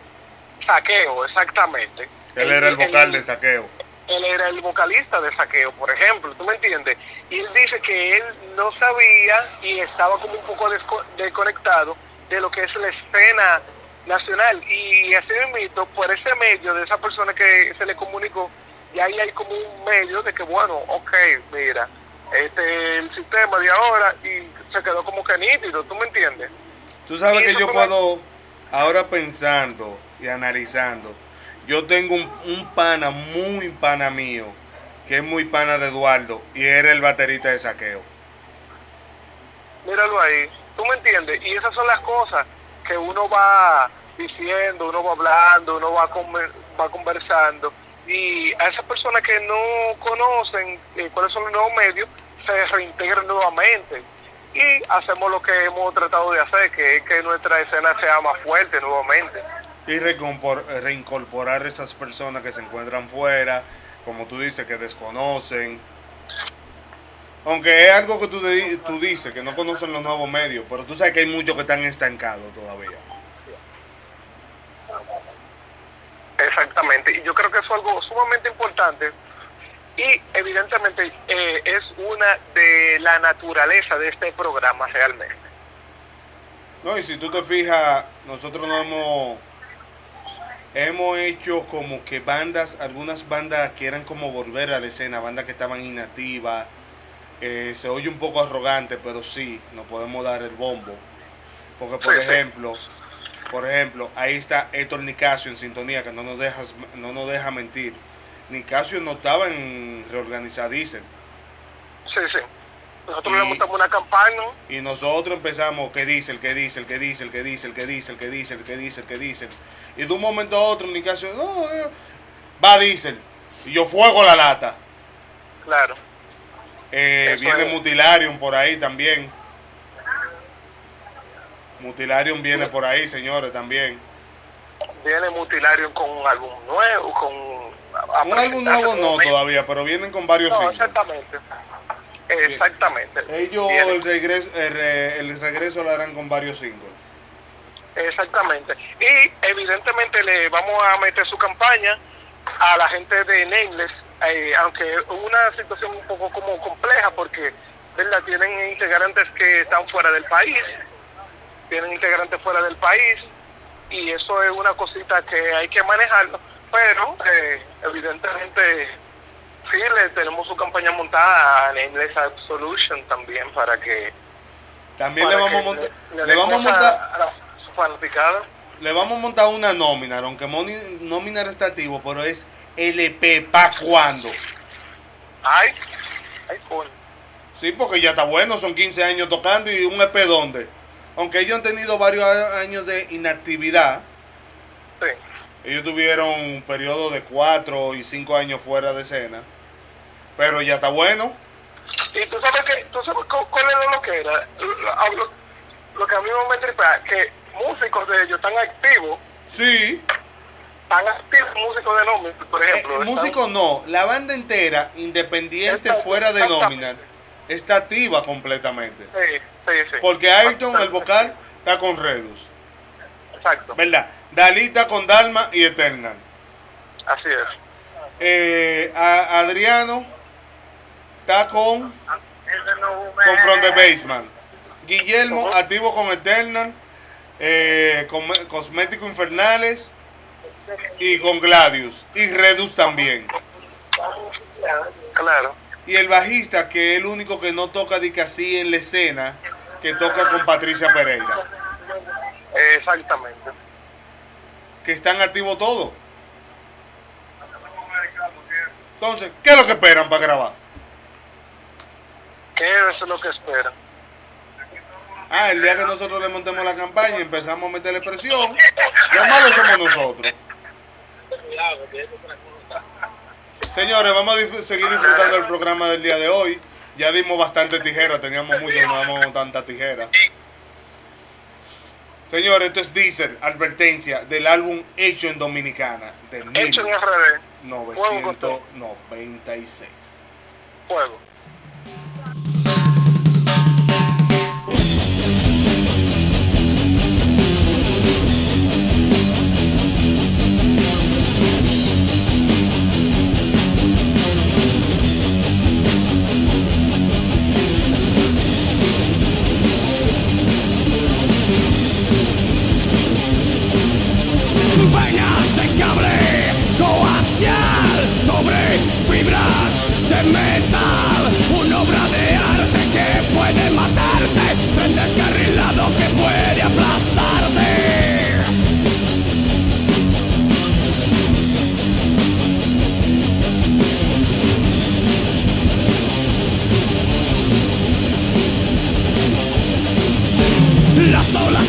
Speaker 6: Saqueo, exactamente.
Speaker 3: Él era el vocal de Saqueo.
Speaker 6: él era el vocalista de Saqueo, por ejemplo, ¿tú me entiendes? Y él dice que él no sabía y estaba como un poco desco- desconectado de lo que es la escena nacional. Y así mismo, por ese medio de esa persona que se le comunicó, y ahí hay como un medio de que, bueno, ok, mira, este es el sistema de ahora y se quedó como que nítido, ¿tú me entiendes?
Speaker 3: Tú sabes que yo puedo, ahora pensando y analizando, yo tengo un, un pana muy pana mío, que es muy pana de Eduardo, y era el baterista de saqueo.
Speaker 6: Míralo ahí, ¿tú me entiendes? Y esas son las cosas que uno va diciendo, uno va hablando, uno va, conver- va conversando. Y a esas personas que no conocen eh, cuáles son los nuevos medios, se reintegran nuevamente. Y hacemos lo que hemos tratado de hacer, que es que nuestra escena sea más fuerte nuevamente.
Speaker 3: Y eh, reincorporar esas personas que se encuentran fuera, como tú dices, que desconocen. Aunque es algo que tú, tú dices, que no conocen los nuevos medios, pero tú sabes que hay muchos que están estancados todavía.
Speaker 6: Exactamente, y yo creo que eso es algo sumamente importante y evidentemente eh, es una de la naturaleza de este programa realmente.
Speaker 3: No, y si tú te fijas, nosotros no hemos hemos hecho como que bandas, algunas bandas quieran como volver a la escena, bandas que estaban inactivas. eh, se oye un poco arrogante, pero sí, nos podemos dar el bombo. Porque por
Speaker 6: Sí, sí.
Speaker 3: ejemplo, por ejemplo, ahí está Héctor Nicasio en sintonía, que no nos dejas, no nos deja mentir. Nicasio no estaba en reorganizar Diesel.
Speaker 6: Sí, sí. Nosotros
Speaker 3: Y-
Speaker 6: le montamos una campaña,
Speaker 3: Y nosotros empezamos, que dice el que dice el que dice el que dice el que dice el que dice el que dice el que dice Y de un momento a otro, ni caso, no, eh, va diésel. Y yo fuego la lata.
Speaker 6: claro.
Speaker 3: Eh, viene
Speaker 6: es.
Speaker 3: Mutilarium por ahí también. Mutilarium viene por ahí, señores, también.
Speaker 6: Viene Mutilario con un álbum nuevo, con...
Speaker 3: Un álbum nuevo no todavía, pero vienen con varios
Speaker 6: No,
Speaker 3: singles.
Speaker 6: exactamente. Exactamente.
Speaker 3: Ellos el regreso, el, re- el regreso lo harán con varios singles.
Speaker 6: Exactamente. Y evidentemente le vamos a meter su campaña a la gente de Nameless, eh, aunque una situación un poco como compleja porque ¿verdad? tienen integrantes que están fuera del país, tienen integrantes fuera del país y eso es una cosita que hay que manejarlo, pero eh, evidentemente sí le tenemos su campaña montada a Nameless Absolution también para que
Speaker 3: También le vamos a montar,
Speaker 6: le-
Speaker 3: vamos a montar,
Speaker 6: a la fanaticada.
Speaker 3: le vamos a montar una nómina, aunque moni- nómina está activo, pero es LP, ¿pa' cuándo?
Speaker 6: Ay, ay.
Speaker 3: Sí, porque ya está bueno, son 15 años tocando y un EP ¿dónde? Aunque ellos han tenido varios años de inactividad. Ellos tuvieron un periodo de 4 y 5 años fuera de escena, pero ya está bueno.
Speaker 6: Y tú sabes que, tú sabes cu- cuál era lo que era, lo, lo que a mí me tripea, que músicos de ellos están activos,
Speaker 3: Sí,
Speaker 6: están activos músicos de nombre, por ejemplo.
Speaker 3: el
Speaker 6: están-
Speaker 3: músico no, la banda entera, independiente fuera de nómina, está activa completamente.
Speaker 6: Sí, sí, sí.
Speaker 3: Porque Ayrton, el vocal, está con Redus,
Speaker 6: Exacto,
Speaker 3: ¿verdad? Dalí está con Dalma y Eternal.
Speaker 6: así es.
Speaker 3: Eh, a- Adriano está con, con From the Basement. Guillermo, activo con Eternal, eh, con Cosmético Infernales y con Gladius. Y Redus también.
Speaker 6: Claro.
Speaker 3: Y el bajista, que es el único que no toca de que así en la escena, que toca con Patricia Pereira.
Speaker 6: Exactamente.
Speaker 3: Que están activos todos. Entonces, ¿qué es lo que esperan para grabar?
Speaker 6: ¿Qué es lo que esperan?
Speaker 3: Ah, el día que nosotros le montemos la campaña y empezamos a meterle presión, los malos somos nosotros. Señores, vamos a seguir disfrutando el programa del día de hoy. Ya dimos bastante tijera, teníamos mucho, no damos tanta tijera. Señores, esto es Diesel, advertencia del álbum Hecho en Dominicana de
Speaker 6: Hecho en RD.
Speaker 3: 1996.
Speaker 6: Fuego.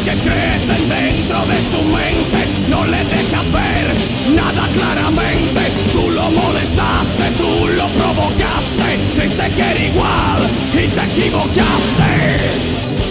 Speaker 15: Que crecen dentro de su mente no le dejan ver nada claramente. Tú lo molestaste, tú lo provocaste, creíste que era igual y te equivocaste.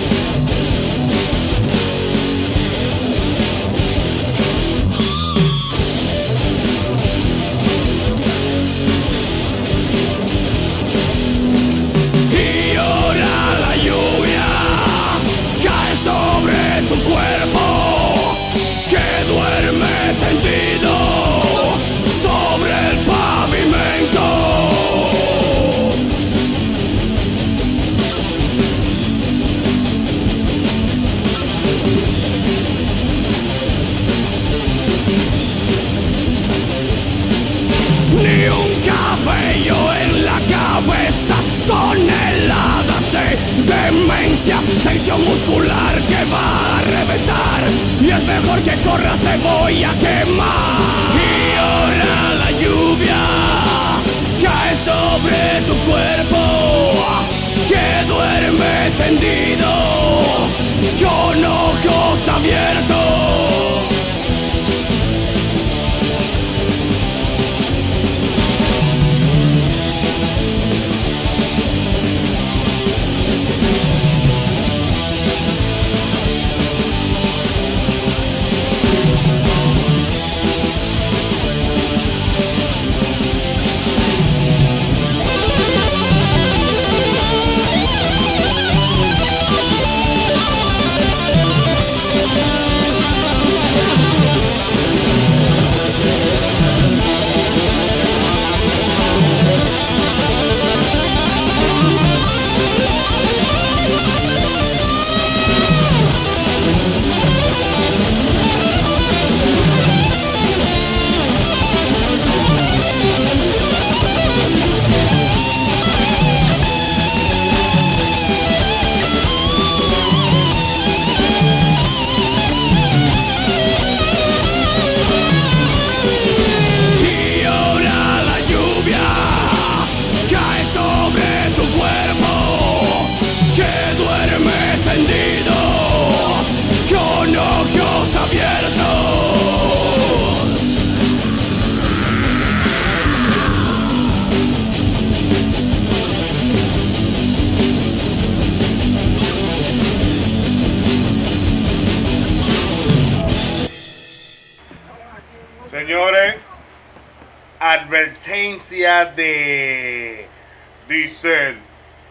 Speaker 15: Que corras, te voy a quemar. Y ahora la lluvia cae sobre tu cuerpo, que duerme tendido,
Speaker 3: advertencia de Diesel.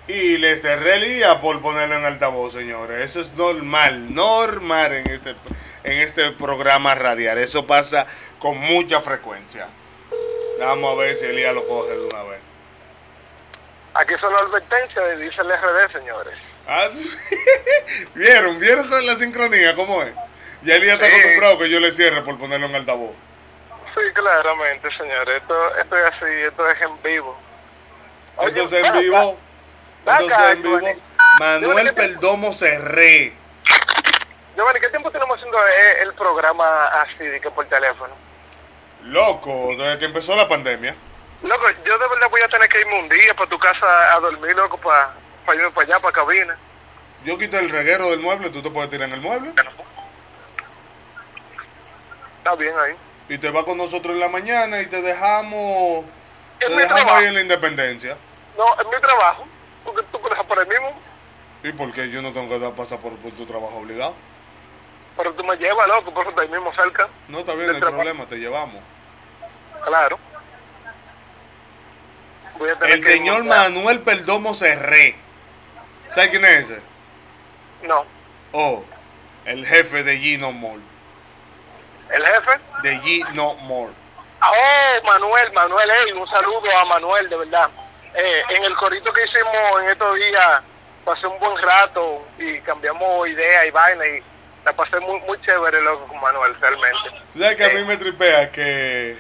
Speaker 3: Y le cerré el IA por ponerlo en altavoz, señores. Eso es normal, normal en este, en este programa radial. Eso pasa con mucha frecuencia. Vamos a ver si el IA lo coge de una vez.
Speaker 6: Aquí son las advertencias de dice el RD, señores.
Speaker 3: Ah, sí. ¿Vieron? ¿Vieron con la sincronía cómo es? Ya el IA está
Speaker 6: Sí.
Speaker 3: acostumbrado que yo le cierre por ponerlo en altavoz.
Speaker 6: Sí, claramente, señores. Esto, esto es así, esto es en vivo. Oye,
Speaker 3: Entonces en
Speaker 6: acá.
Speaker 3: vivo, entonces
Speaker 6: acá,
Speaker 3: en vivo,
Speaker 6: Giovanni.
Speaker 3: Manuel
Speaker 6: Giovanni, ¿qué te-
Speaker 3: Perdomo Cerré.
Speaker 6: Giovanni, ¿qué tiempo tenemos haciendo eh, el programa así, de que por teléfono?
Speaker 3: Loco, desde que empezó la pandemia.
Speaker 6: Loco, yo de verdad voy a tener que irme un día para tu casa a dormir, loco, para irme para allá, para cabina.
Speaker 3: Yo quito el reguero del mueble, tú te puedes tirar en el mueble.
Speaker 6: Está bien ahí.
Speaker 3: Y te vas con nosotros en la mañana y te dejamos, te dejamos
Speaker 6: trabajo.
Speaker 3: ahí en la independencia.
Speaker 6: No, es mi trabajo. Porque tú puedes por el mismo.
Speaker 3: ¿Y por qué yo no tengo que dar pasar por, por tu trabajo obligado?
Speaker 6: Pero tú me llevas, loco, por eso ahí mismo cerca.
Speaker 3: No, está bien, no hay problema, te llevamos.
Speaker 6: Claro.
Speaker 3: El señor Manuel Perdomo Cerré. ¿Sabes quién es ese?
Speaker 6: No.
Speaker 3: Oh, el jefe de Gino More.
Speaker 6: ¿El jefe?
Speaker 3: De Gino More.
Speaker 6: Ah, Oh, Manuel, Manuel, ey, un saludo a Manuel, de verdad. Eh, en el corito que hicimos en estos días, pasé un buen rato y cambiamos ideas y vaina y la pasé muy, muy chévere, loco, con Manuel, realmente.
Speaker 3: ¿Tú sabes que a mí me tripea que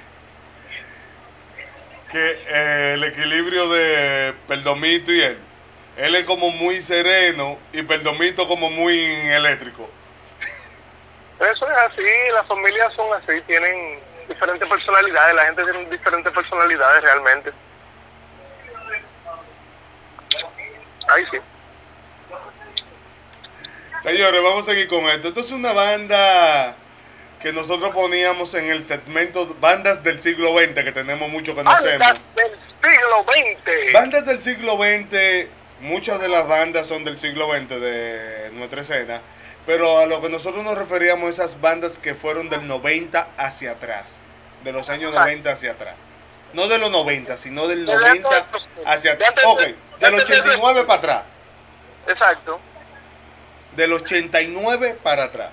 Speaker 3: que eh, el equilibrio de Perdomito y él. Él es como muy sereno y Perdomito como muy eléctrico.
Speaker 6: Eso es así, las familias son así, tienen diferentes personalidades, la gente tiene diferentes personalidades realmente. Ahí sí.
Speaker 3: Señores, vamos a seguir con esto. Esto es una banda que nosotros poníamos en el segmento Bandas del siglo XX, que tenemos mucho conocemos.
Speaker 6: Bandas del siglo XX.
Speaker 3: Bandas del siglo XX, muchas de las bandas son del siglo XX de nuestra escena, pero a lo que nosotros nos referíamos esas bandas que fueron del 90 hacia atrás, de los años 90 hacia atrás. No de los 90, sino del 90 hacia atrás. Ok, del 89 para atrás.
Speaker 6: Exacto.
Speaker 3: Del 89 para atrás.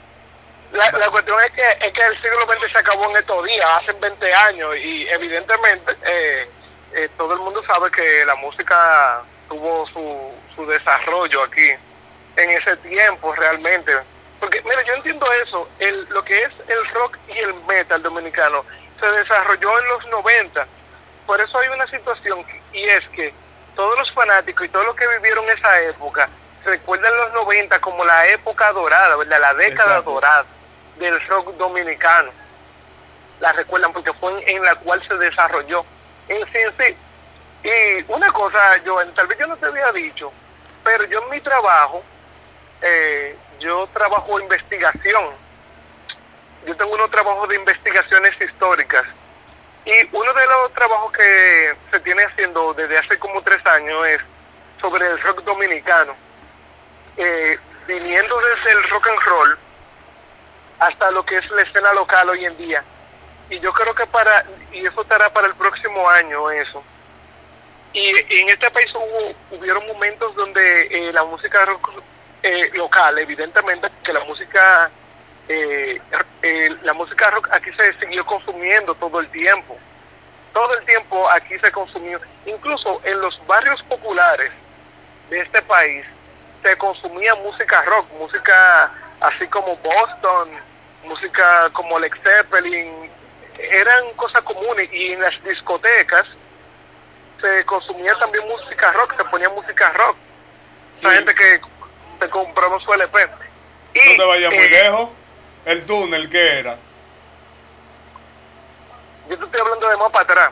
Speaker 6: La, la cuestión es que, es que el siglo XX se acabó en estos días, hace 20 años, y evidentemente eh, eh, todo el mundo sabe que la música tuvo su, su desarrollo aquí, en ese tiempo realmente. Porque, mira, yo entiendo eso, el, lo que es el rock y el metal dominicano se desarrolló en los 90. Por eso hay una situación, y es que todos los fanáticos y todos los que vivieron esa época recuerdan los 90 como la época dorada, ¿verdad? La década
Speaker 3: Exacto.
Speaker 6: dorada del rock dominicano. La recuerdan porque fue en, en la cual se desarrolló en sí en sí. Y una cosa, Joven, tal vez yo no te había dicho, pero yo en mi trabajo, eh, yo trabajo investigación. Yo tengo unos trabajos de investigaciones históricas. Y uno de los trabajos que se tiene haciendo desde hace como tres años es sobre el rock dominicano. Eh, viniendo desde el rock and roll hasta lo que es la escena local hoy en día. Y yo creo que para, y eso estará para el próximo año eso. Y, y en este país hubo, hubieron momentos donde eh, la música rock eh, local, evidentemente, que la música, eh, eh, la música rock aquí se siguió consumiendo todo el tiempo. Todo el tiempo aquí se consumió, incluso en los barrios populares de este país se consumía música rock, música así como Boston, música como Lex Zeppelin, eran cosas comunes y en las discotecas se consumía también música rock, se ponía música rock. Esa gente que se compraba su LP. Y,
Speaker 3: No te vayas muy
Speaker 6: eh,
Speaker 3: lejos. El túnel, ¿qué era?
Speaker 6: Yo te estoy hablando de más para atrás.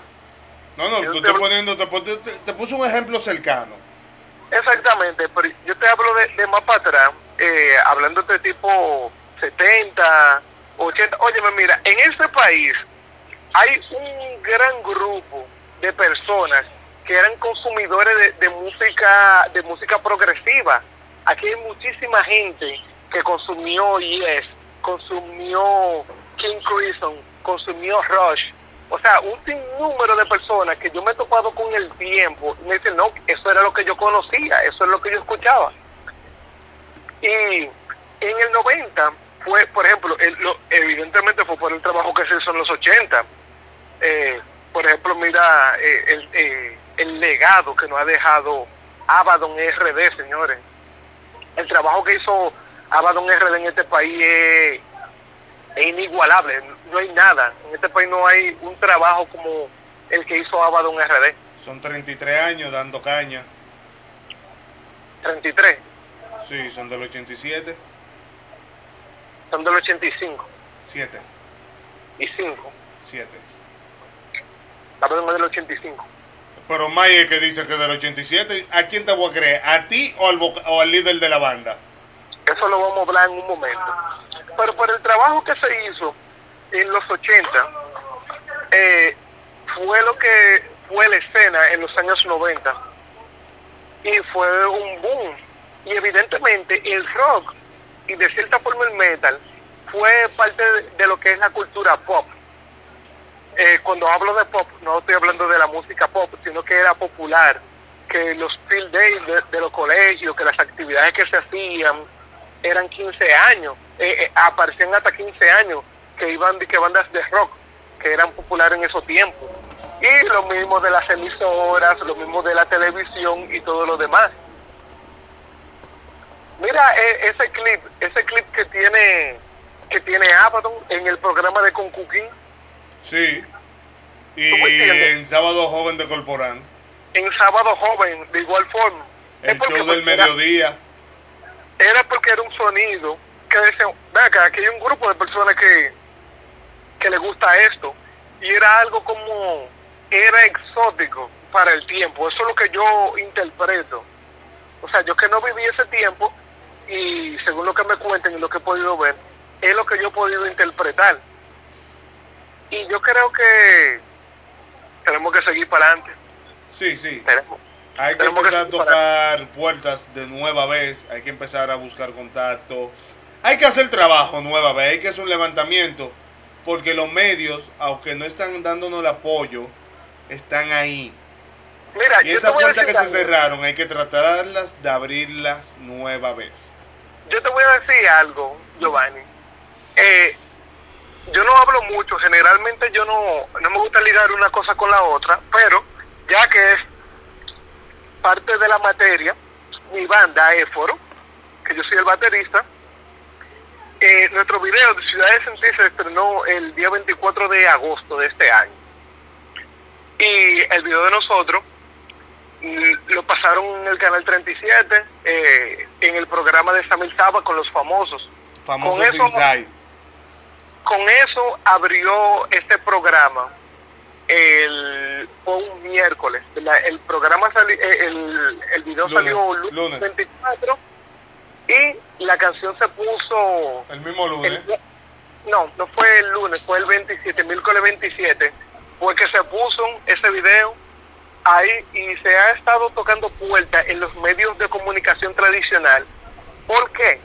Speaker 3: No, no,
Speaker 6: Yo
Speaker 3: tú
Speaker 6: te
Speaker 3: te poniendo, te, te, te puse un ejemplo cercano.
Speaker 6: Exactamente, pero yo te hablo de, de más para atrás, eh, hablando de tipo 70, 80. Óyeme, mira, en este país hay un gran grupo de personas que eran consumidores de, de música de música progresiva. Aquí hay muchísima gente que consumió Yes, consumió King Crimson, consumió Rush. O sea, un sinnúmero de personas que yo me he topado con el tiempo y me dicen, no, eso era lo que yo conocía, eso es lo que yo escuchaba. Y en el 90 fue, por ejemplo, el- lo- evidentemente fue por el trabajo que se hizo en los 80. Eh, por ejemplo, mira eh, el, eh, el legado que nos ha dejado Abaddon RD, señores. El trabajo que hizo Abaddon RD en este país es, es inigualable. No hay nada. En este país no hay un trabajo como el que hizo Abaddon RD.
Speaker 3: Son 33 años dando caña.
Speaker 6: 33.
Speaker 3: Sí, son del 87.
Speaker 6: Son del 85
Speaker 3: 7.
Speaker 6: y 5.
Speaker 3: 7.
Speaker 6: Abaddon es del 85.
Speaker 3: Pero Mike que dice que del 87, ¿a quién te voy a creer? ¿A ti o al, o al líder de la banda?
Speaker 6: Eso lo vamos a hablar en un momento. Pero por el trabajo que se hizo en los 80, eh, fue lo que fue la escena en los años 90. Y fue un boom. Y evidentemente el rock y de cierta forma el metal fue parte de lo que es la cultura pop. Eh, cuando hablo de pop, no estoy hablando de la música pop, sino que era popular, que los field days de, los colegios, que las actividades que se hacían eran 15 años, eh, eh, aparecían hasta 15 años, que iban que bandas de rock, que eran populares en esos tiempos. Y lo mismo de las emisoras, lo mismo de la televisión y todo lo demás. Mira eh, ese clip, ese clip que tiene que tiene Abaddon en el programa de Concuquín.
Speaker 3: Sí. Y en Sábado Joven de Corporán,
Speaker 6: En Sábado Joven, de igual forma.
Speaker 3: el show del
Speaker 6: era-
Speaker 3: mediodía.
Speaker 6: era porque era un sonido que decían, ven acá, aquí hay un grupo de personas que, que le gusta esto. Y era algo como, era exótico para el tiempo. Eso es lo que yo interpreto. O sea, yo que no viví ese tiempo y según lo que me cuenten y lo que he podido ver, es lo que yo he podido interpretar. Y yo creo que tenemos que seguir para adelante.
Speaker 3: Sí, sí.
Speaker 6: Tenemos,
Speaker 3: Hay que
Speaker 6: tenemos que
Speaker 3: empezar a tocar puertas de nueva vez, hay que empezar a buscar contacto, hay que hacer trabajo nueva vez, hay que hacer un levantamiento, porque los medios, aunque no están dándonos el apoyo, están ahí.
Speaker 6: Mira,
Speaker 3: Y esas puertas que se cerraron, hay que tratarlas de abrirlas nueva vez.
Speaker 6: yo te voy a decir algo, Giovanni. Eh, yo no hablo mucho, generalmente yo no, no me gusta ligar una cosa con la otra, pero ya que es parte de la materia, mi banda Éforo, que yo soy el baterista, eh, nuestro video de Ciudad de Sentir se estrenó el día 24 de agosto de este año. Y el video de nosotros mm, lo pasaron en el canal 37, eh, en el programa de Samil Saba con los famosos.
Speaker 3: Famosos
Speaker 6: Con eso-
Speaker 3: Inside.
Speaker 6: Con eso abrió este programa el fue un miércoles. La- el programa sali- eh, el, el video
Speaker 3: Lunes,
Speaker 6: salió lunes,
Speaker 3: lunes.
Speaker 6: 24 y la canción se puso
Speaker 3: El mismo lunes.
Speaker 6: el- no, no fue el lunes, fue el 27, miércoles 27, fue que se puso ese video ahí y se ha estado tocando puertas en los medios de comunicación tradicional. ¿Por qué?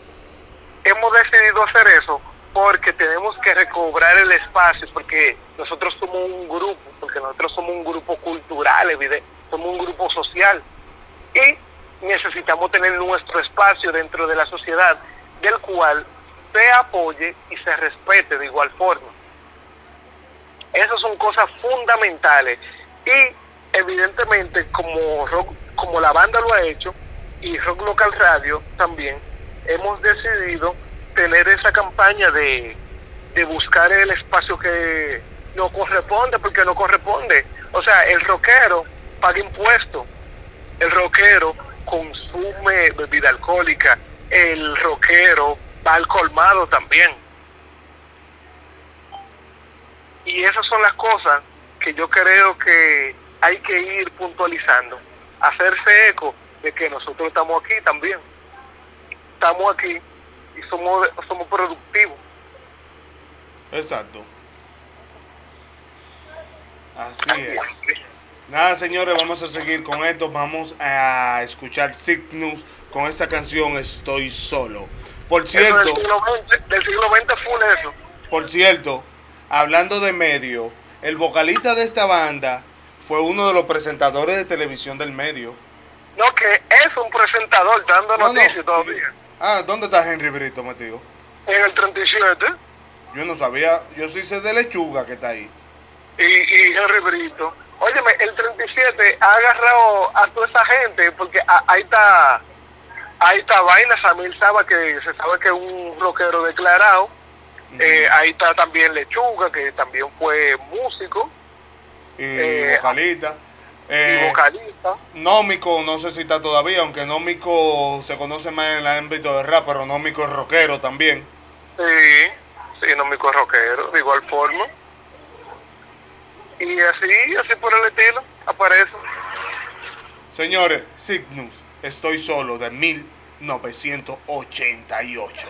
Speaker 6: Hemos decidido hacer eso porque tenemos que recobrar el espacio, porque nosotros somos un grupo, porque nosotros somos un grupo cultural, evide- somos un grupo social y necesitamos tener nuestro espacio dentro de la sociedad, del cual se apoye y se respete de igual forma. Esas son cosas fundamentales y evidentemente como rock, como la banda lo ha hecho y Rock Local Radio también hemos decidido tener esa campaña de, de buscar el espacio que no corresponde porque no corresponde. O sea, el rockero paga impuestos, el rockero consume bebida alcohólica, el rockero va al colmado también. Y esas son las cosas que yo creo que hay que ir puntualizando, hacerse eco de que nosotros estamos aquí también. Estamos aquí y somos somos productivos.
Speaker 3: Exacto. Así es. Nada, señores, vamos a seguir con esto. Vamos a escuchar Cygnus con esta canción Estoy solo. Por
Speaker 6: Eso del
Speaker 3: cierto,
Speaker 6: siglo XX, del siglo XX fue eso.
Speaker 3: por cierto, hablando de medio, el vocalista de esta banda fue uno de los presentadores de televisión del medio.
Speaker 6: No, que es un presentador dando
Speaker 3: No, no.
Speaker 6: noticias todavía.
Speaker 3: Ah, ¿dónde está Henry Brito metido?
Speaker 6: En el 37.
Speaker 3: Yo no sabía, yo sí sé de lechuga que está ahí.
Speaker 6: y, y Henry Brito. Óyeme, el 37 ha agarrado a toda esa gente porque a- ahí está ahí está Vaina Samil Saba que se sabe que es un rockero declarado. Eh, ahí está también Lechuga que también fue músico
Speaker 3: Y
Speaker 6: Eh,
Speaker 3: vocalista.
Speaker 6: Y
Speaker 3: Eh,
Speaker 6: vocalista.
Speaker 3: Nómico, no sé si está todavía, aunque Nómico se conoce más en el ámbito de rap, pero Nómico es rockero también.
Speaker 6: Sí, sí, no mi rockero, de igual forma. Y así, así por el estilo, aparece.
Speaker 3: Señores, Cygnus, estoy solo de 1988.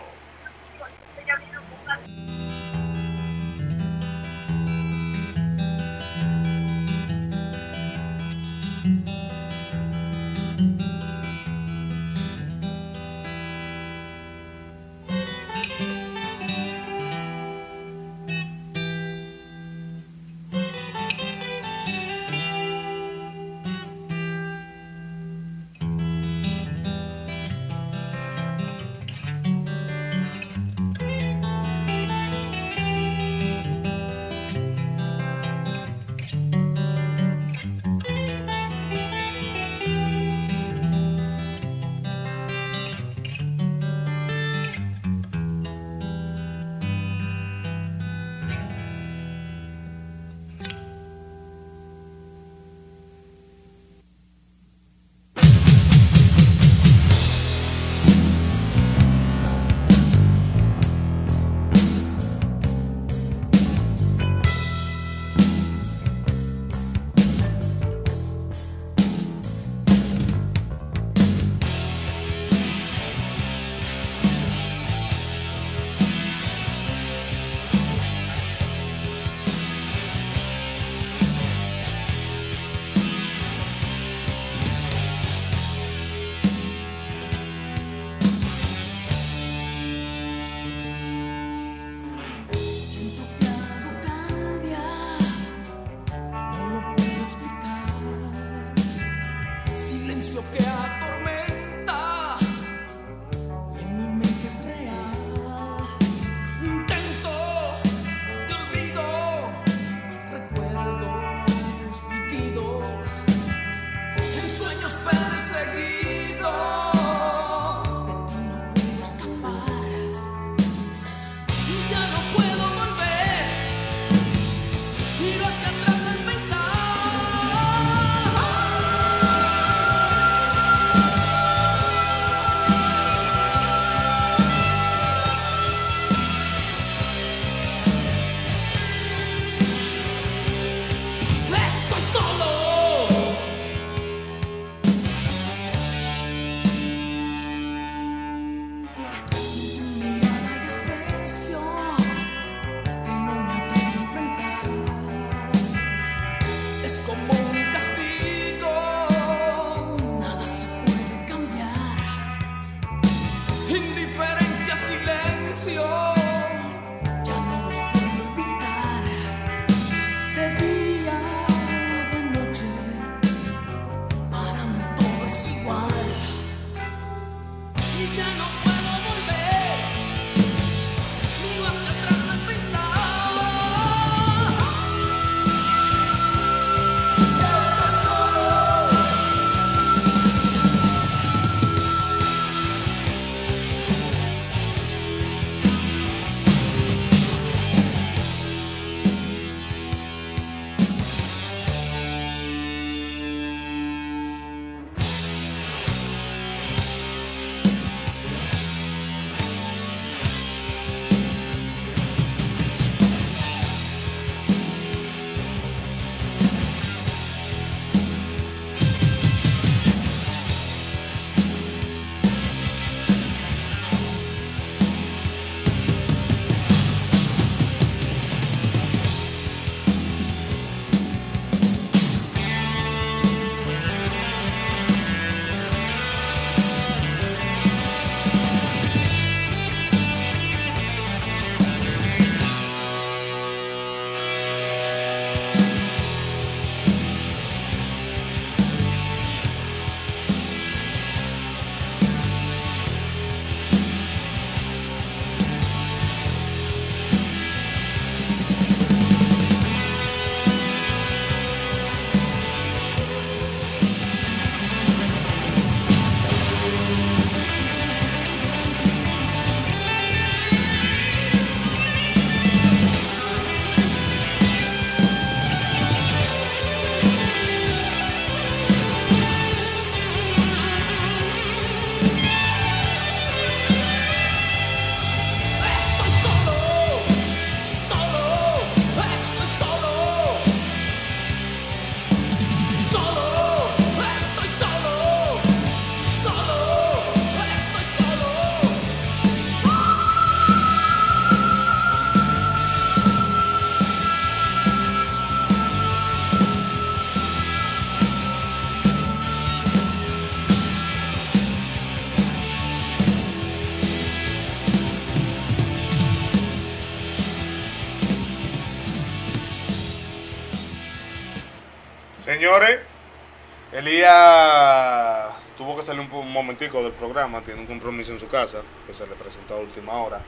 Speaker 3: Elías tuvo que salir un, un momentico del programa, tiene un compromiso en su casa que se le presentó a última hora.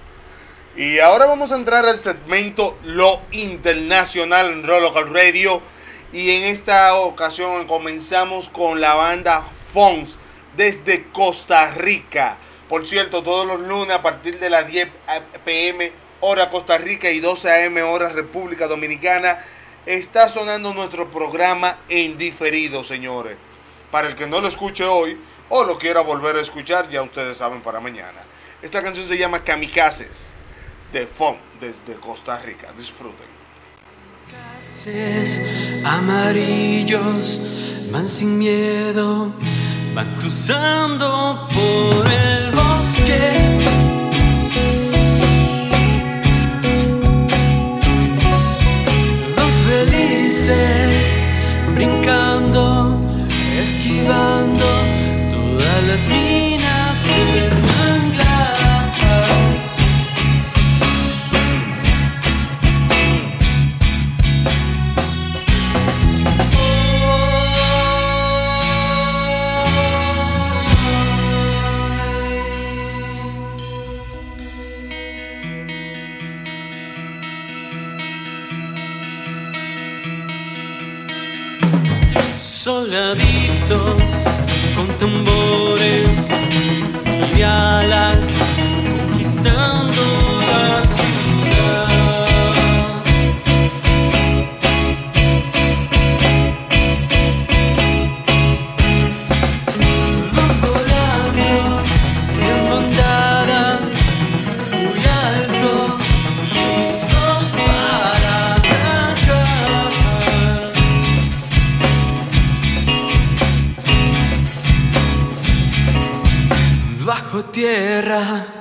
Speaker 3: Y ahora vamos a entrar al segmento Lo Internacional en Roll Local Radio. Y en esta ocasión comenzamos con la banda Fons desde Costa Rica. Por cierto, todos los lunes a partir de las 10 pm hora Costa Rica y 12 am hora República Dominicana está sonando nuestro programa en diferido, señores. Para el que no lo escuche hoy o lo quiera volver a escuchar, ya ustedes saben para mañana. Esta canción se llama Kamikazes de Fon desde Costa Rica. Disfruten.
Speaker 16: Haces amarillos van sin miedo, van cruzando por el bosque. Los Soldaditos con tambores y alas tierra.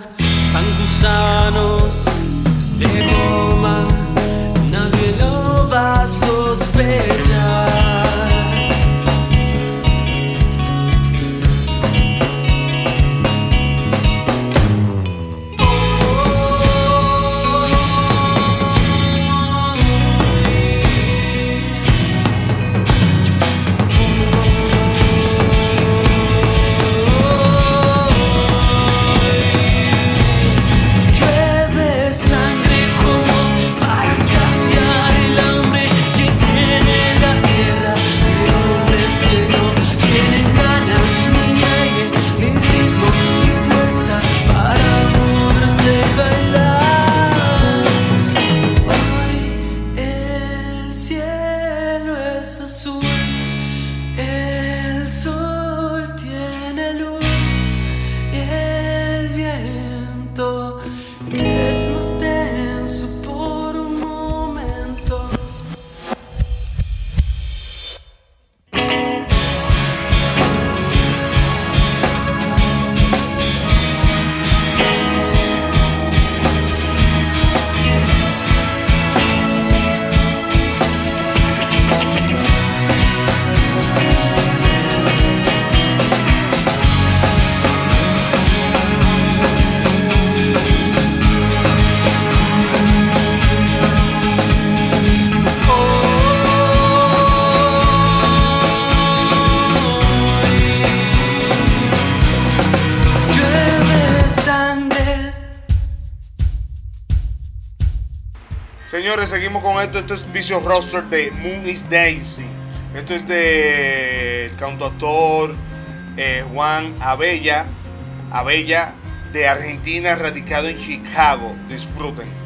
Speaker 11: con esto. Esto es Vicio Roster de Moon is Daisy. Esto es de el cantautor eh, Juan Abella, Abella de Argentina, radicado en Chicago. Disfruten.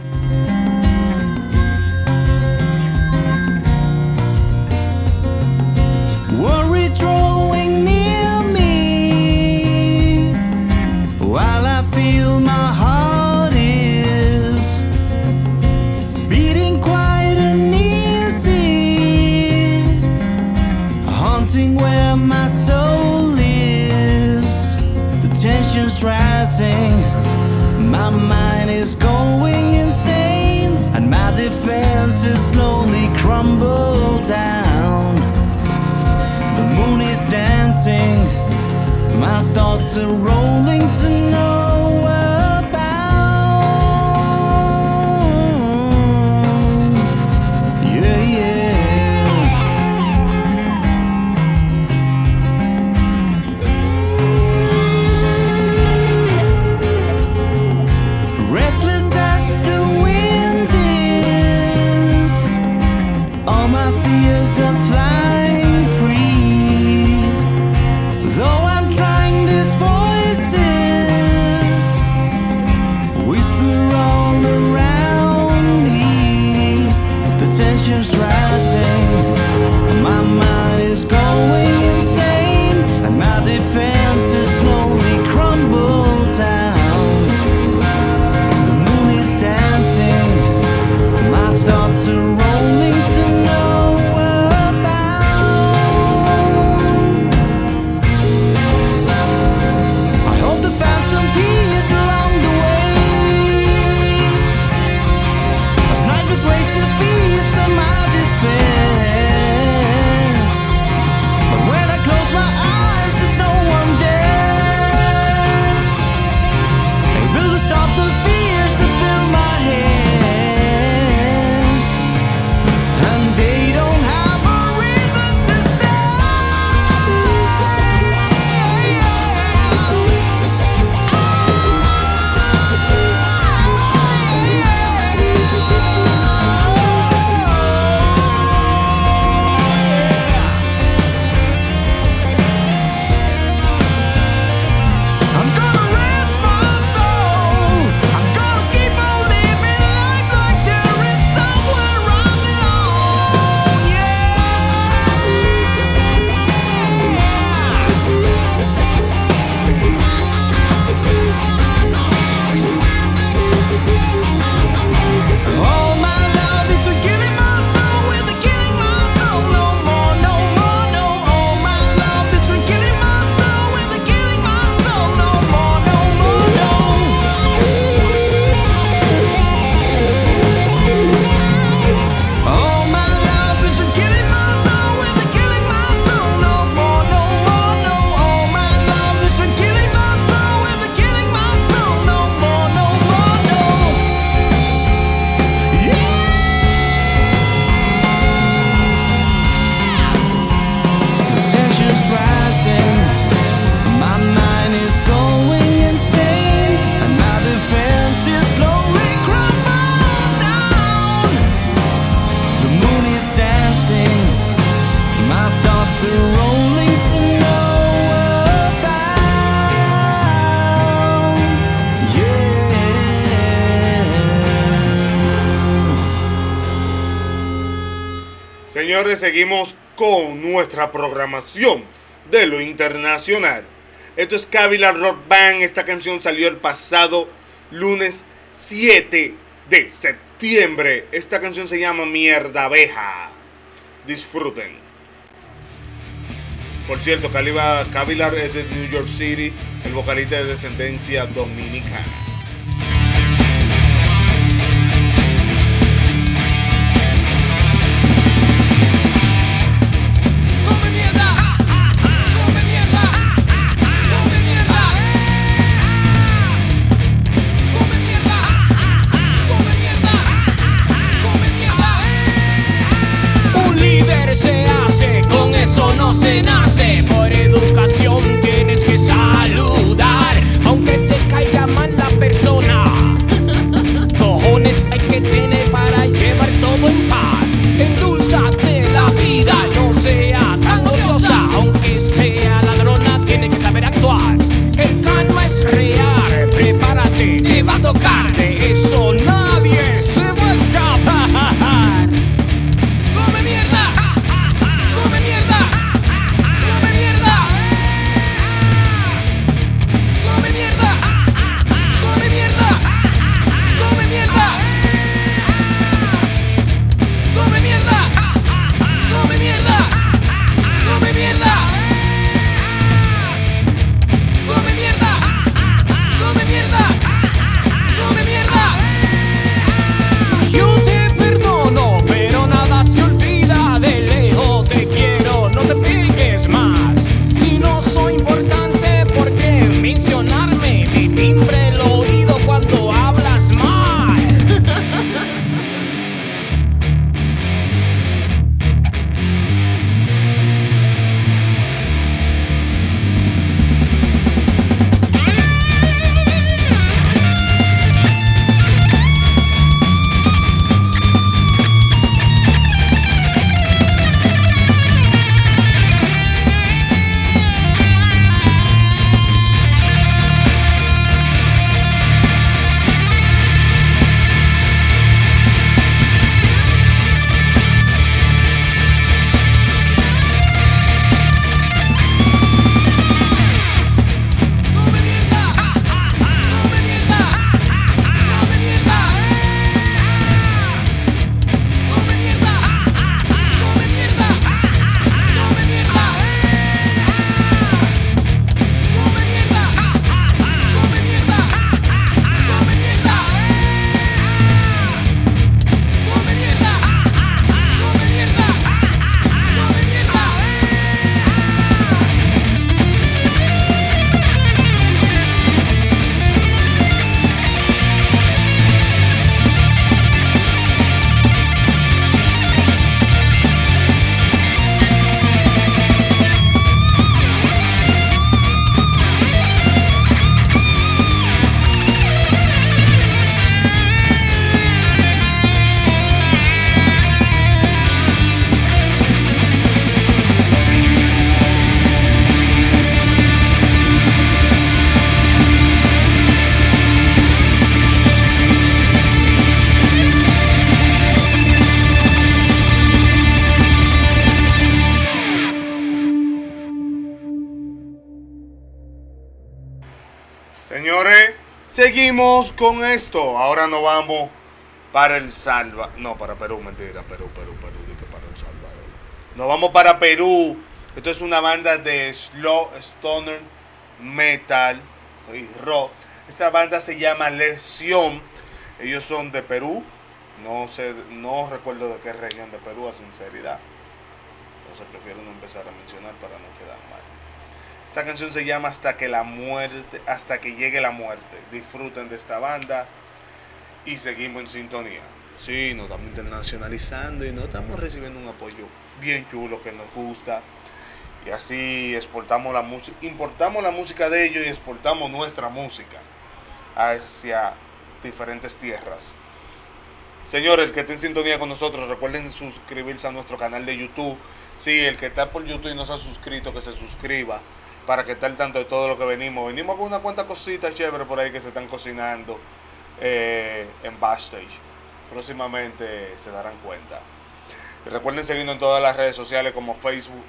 Speaker 3: Señores, seguimos con nuestra programación de lo internacional. Esto es Cavilar Rock Band. Esta canción salió el pasado lunes 7 de septiembre. Esta canción se llama Mierda Abeja. Disfruten. Por cierto, Cavilar es de New York City, el vocalista de descendencia dominicana.
Speaker 16: Con
Speaker 3: esto. Ahora nos vamos para el Salva. No, para Perú, mentira. Perú, Perú, Perú. Dije para el Salvador. Nos vamos para Perú. Esto es una banda de slow stoner metal y rock. Esta banda se llama Lesión. Ellos son de Perú. No sé, no recuerdo de qué región de Perú a sinceridad. Entonces prefiero no empezar a mencionar para no quedar mal. Esta canción se llama Hasta que la muerte, hasta que llegue la muerte. Disfruten de esta banda y seguimos en sintonía. Sí, nos estamos internacionalizando y nos estamos recibiendo un apoyo bien chulo que nos gusta. Y así exportamos la música, importamos la música de ellos y exportamos nuestra música hacia diferentes tierras. Señores, el que esté en sintonía con nosotros, recuerden suscribirse a nuestro canal de YouTube. Sí, el que está por YouTube y no se ha suscrito, que se suscriba para que esté al tanto de todo lo que venimos. Venimos con una cuanta cositas chéveres por ahí que se están cocinando eh, en backstage. Próximamente se darán cuenta. Recuerden seguirnos en todas las redes sociales como Facebook,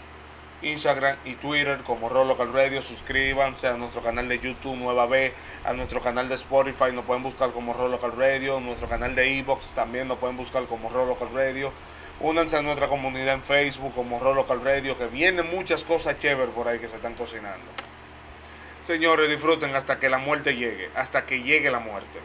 Speaker 3: Instagram y Twitter como Roll Local Radio. Suscríbanse a nuestro canal de YouTube Nueva B, a nuestro canal de Spotify, nos pueden buscar como Roll Local Radio, nuestro canal de Evox también nos pueden buscar como Roll Local Radio. Únanse a nuestra comunidad en Facebook como Roll Local Radio, que vienen muchas cosas chéveres por ahí que se están cocinando. Señores, disfruten hasta que la muerte llegue, hasta que llegue la muerte.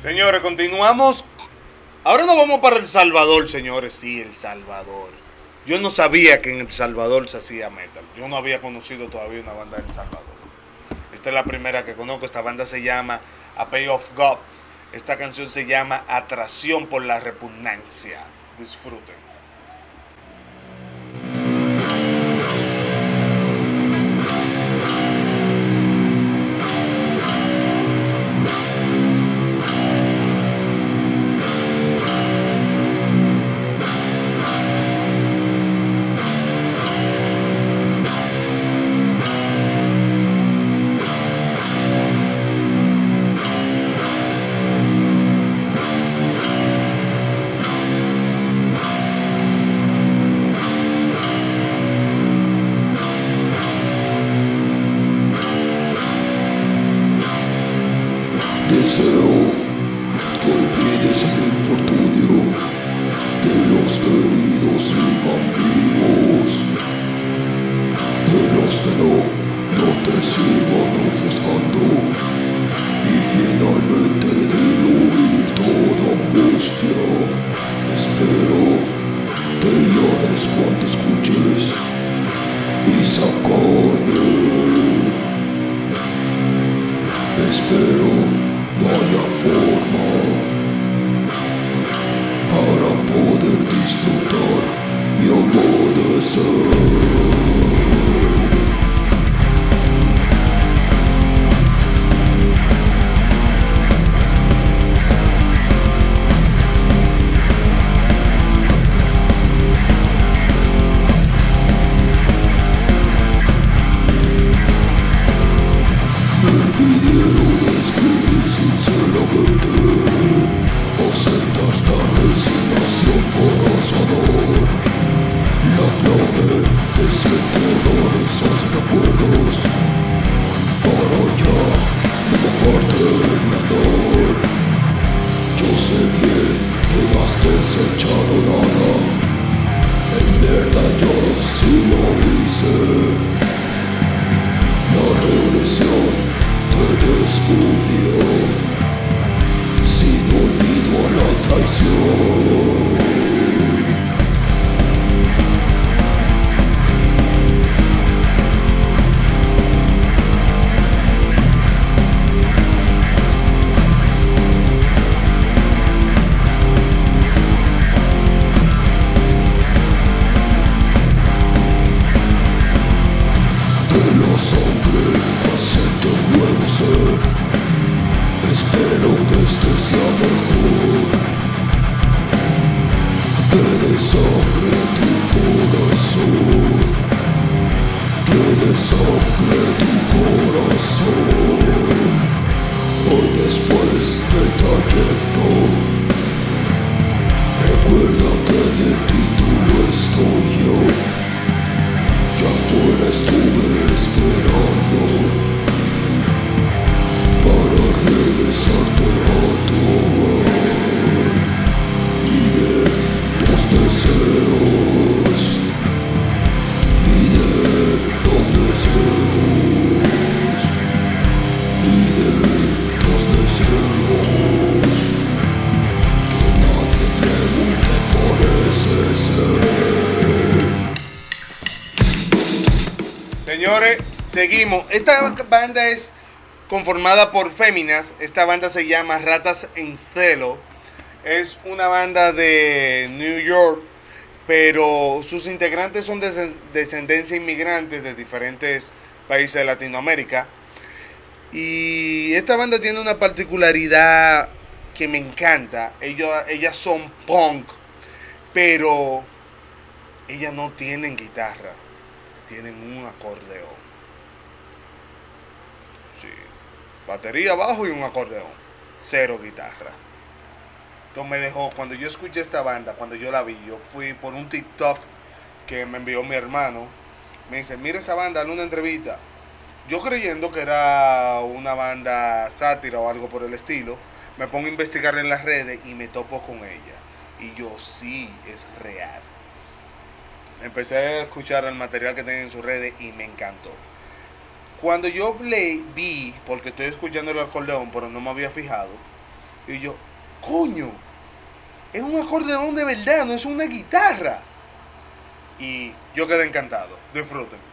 Speaker 17: Señores, continuamos. Ahora nos vamos para El Salvador, señores. Sí, El Salvador. Yo no sabía que en El Salvador se hacía metal. Yo no había conocido todavía una banda de El Salvador. Esta es la primera que conozco. Esta banda se llama A Pay of God. Esta canción se llama Atracción por la Repugnancia. Disfruten. Seguimos. Esta banda es conformada por féminas. Esta banda se llama Ratas en Celo. Es una banda de New York, pero sus integrantes son de descendencia inmigrante de diferentes países de Latinoamérica. Y esta banda tiene una particularidad que me encanta. Ellos, ellas son punk, pero ellas no tienen guitarra tienen un acordeón. Sí. Batería abajo y un acordeón. Cero guitarra. Entonces me dejó, cuando yo escuché esta banda, cuando yo la vi, yo fui por un TikTok que me envió mi hermano. Me dice, mira esa banda, en una entrevista. Yo creyendo que era una banda sátira o algo por el estilo, me pongo a investigar en las redes y me topo con ella. Y yo sí, es real empecé a escuchar el material que tienen en sus redes y me encantó. Cuando yo le vi, porque estoy escuchando el acordeón, pero no me había fijado,
Speaker 3: Y yo, coño, es un acordeón de verdad, no es una guitarra. Y yo quedé encantado. Disfruten.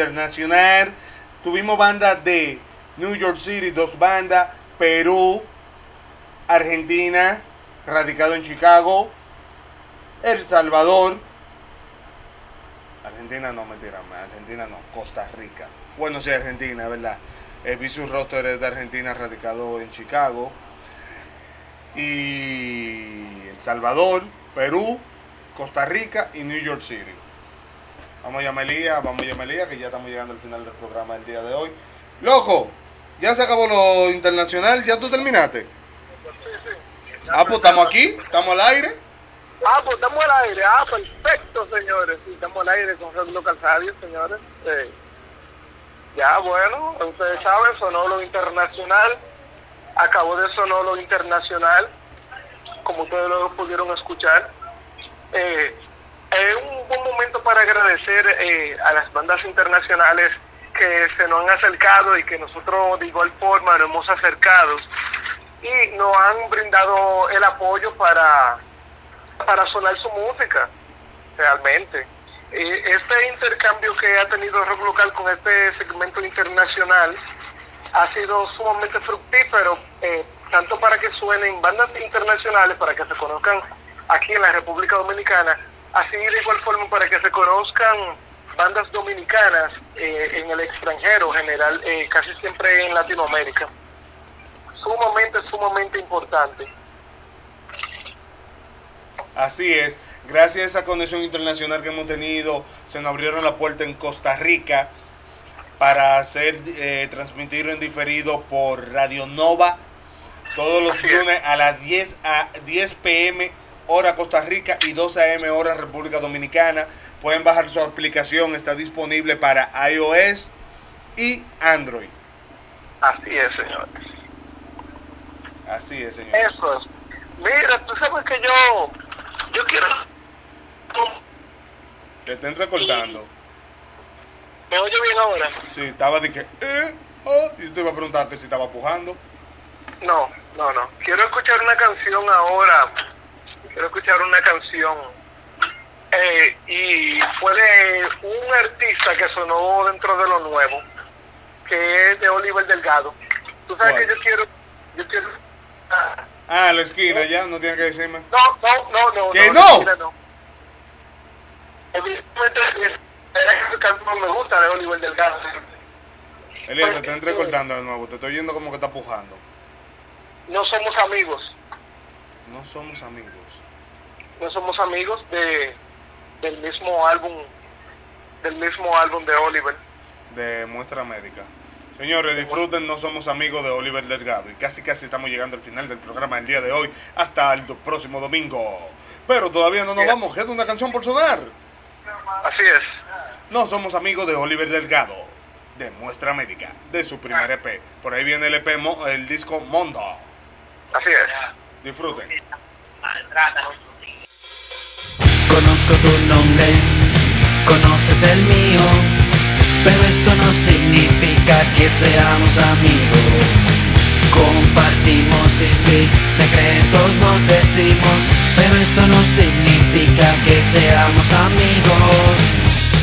Speaker 1: Internacional.
Speaker 3: Tuvimos bandas de New York City, dos bandas, Perú, Argentina, radicado en Chicago, El Salvador. Argentina no, mentira, Argentina no, Costa Rica. Bueno, sí, Argentina, ¿verdad? El vi roster es de Argentina, radicado en Chicago. Y El Salvador, Perú, Costa Rica y New York City. Vamos a Yamelía, vamos a Yamelía, que ya estamos llegando al final del programa del día de hoy. Loco, ya se acabó lo internacional, ya tú terminaste. Ah, pues estamos aquí, estamos al aire.
Speaker 6: Ah, pues estamos al aire. Ah, perfecto, señores. Sí, estamos al aire con Red Local Radio, señores. Sí. Ya, bueno, ustedes saben, sonó lo internacional. Acabó de sonar lo internacional, como ustedes lo pudieron escuchar. Eh, es un buen momento para agradecer eh, a las bandas internacionales que se nos han acercado y que nosotros de igual forma nos hemos acercado y nos han brindado el apoyo para para sonar su música, realmente. Eh, este intercambio que ha tenido Rock Local con este segmento internacional ha sido sumamente fructífero, eh, tanto para que suenen bandas internacionales, para que se conozcan aquí en la República Dominicana, así de igual forma para que se conozcan bandas dominicanas eh, en el extranjero, general, eh, casi siempre en Latinoamérica. Sumamente, sumamente importante.
Speaker 3: Así es. Gracias a esa conexión internacional que hemos tenido, se nos abrieron la puerta en Costa Rica para hacer eh, transmitir en diferido por Radio Nova todos los lunes a las 10 a 10 pm hora Costa Rica y 12 am hora República Dominicana. Pueden bajar su aplicación, está disponible para iOS y Android.
Speaker 6: Así es, señores.
Speaker 3: Así es, señor.
Speaker 6: Eso es. Mira, tú sabes que yo, yo quiero...
Speaker 3: Te están recortando.
Speaker 6: ¿Me oye bien ahora?
Speaker 3: Sí, estaba de que, eh, oh, y te iba a preguntar que si estaba pujando.
Speaker 6: No, no, no. Quiero escuchar una canción ahora. Quiero escuchar una canción. Eh, y fue de un artista que sonó dentro de lo nuevo, que es de Oliver Delgado. Tú sabes
Speaker 3: ¿Cuál?
Speaker 6: que yo quiero... Yo quiero ah,
Speaker 3: Ah, la esquina ya, no tiene que decirme.
Speaker 6: no, no, no, no.
Speaker 3: ¿Que
Speaker 6: no?
Speaker 3: no?
Speaker 6: mira, no. Evidentemente, canción me gusta de Oliver Delgado.
Speaker 3: Elías, te está entrecortando de nuevo. Te estoy oyendo como que está pujando.
Speaker 6: No somos amigos.
Speaker 3: No somos amigos.
Speaker 6: No somos amigos de del mismo álbum del mismo álbum de Oliver.
Speaker 3: de muestra médica. Señores, disfruten, no somos amigos de Oliver Delgado y casi casi estamos llegando al final del programa del día de hoy, hasta el próximo domingo. Pero todavía no nos vamos, queda una canción por sonar.
Speaker 6: Así es.
Speaker 3: No somos amigos de Oliver Delgado, de muestra médica, de su primer EP. Por ahí viene el EP, Mo- el disco Mondo.
Speaker 6: Así es.
Speaker 3: Disfruten.
Speaker 11: Conozco tu nombre, conoces el mío, pero esto no significa que seamos amigos. Compartimos, sí, sí, secretos nos decimos, pero esto no significa que seamos amigos.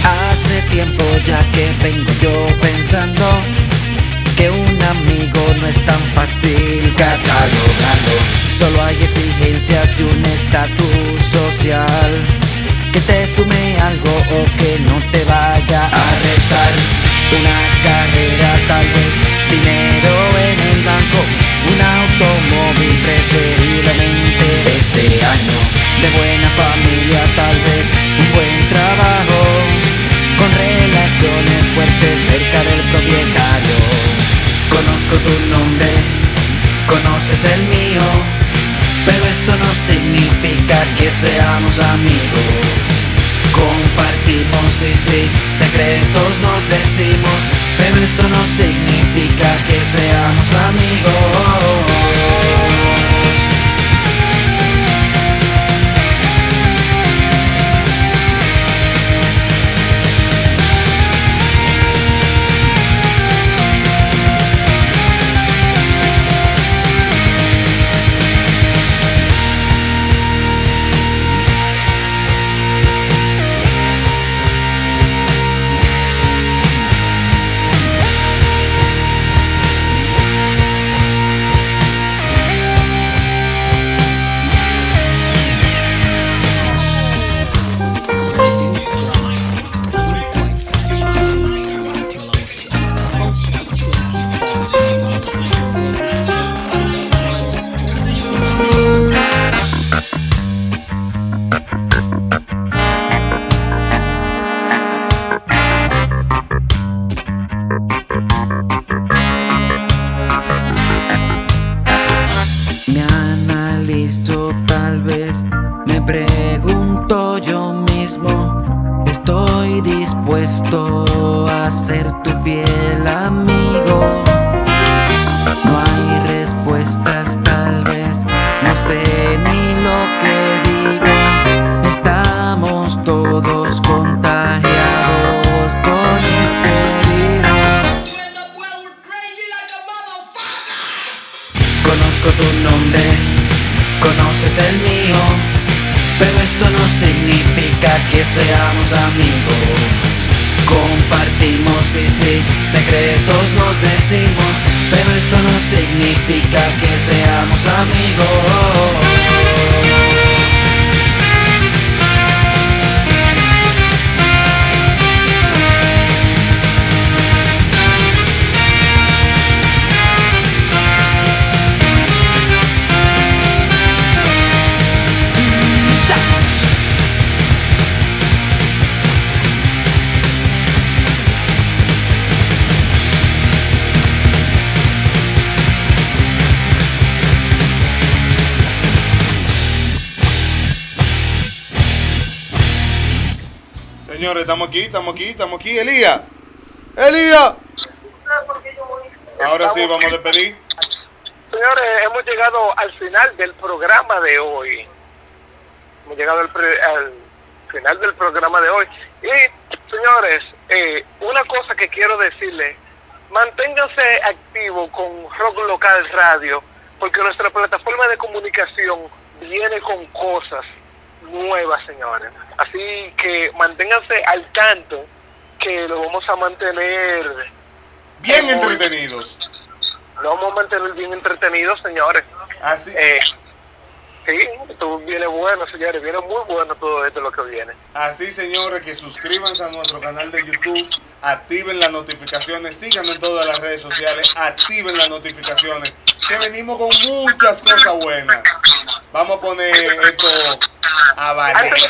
Speaker 11: Hace tiempo ya que vengo yo pensando que un amigo no es tan fácil catalogarlo. Solo hay exigencias de un estatus social que te sume algo o que no te vaya a restar. Una carrera tal vez, dinero en el banco, un automóvil preferiblemente este año. De buena familia tal vez, un buen trabajo, con relaciones fuertes cerca del propietario. Conozco tu nombre, conoces el mío, pero esto no significa que seamos amigos. Compartimos, sí, sí, secretos nos decimos, pero esto no significa que seamos amigos.
Speaker 3: Señores, estamos aquí, estamos aquí, estamos aquí. Elías. Elías. Ahora sí, vamos a despedir.
Speaker 6: Señores, hemos llegado al final del programa de hoy. Hemos llegado al, al final del programa de hoy. Y, señores, eh, una cosa que quiero decirles, manténganse activos con Rock Local Radio, porque nuestra plataforma de comunicación viene con cosas nuevas, señores. Así que manténganse al tanto que lo vamos a mantener
Speaker 3: Bien entretenidos.
Speaker 6: lo vamos a mantener bien entretenidos, señores.
Speaker 3: Así.
Speaker 6: Eh, sí, esto viene bueno, señores. Viene muy bueno todo esto lo que viene.
Speaker 3: Así, señores, que suscríbanse a nuestro canal de YouTube, activen las notificaciones, síganos en todas las redes sociales, activen las notificaciones, que venimos con muchas cosas buenas. Vamos a poner esto a valer.
Speaker 6: Antes,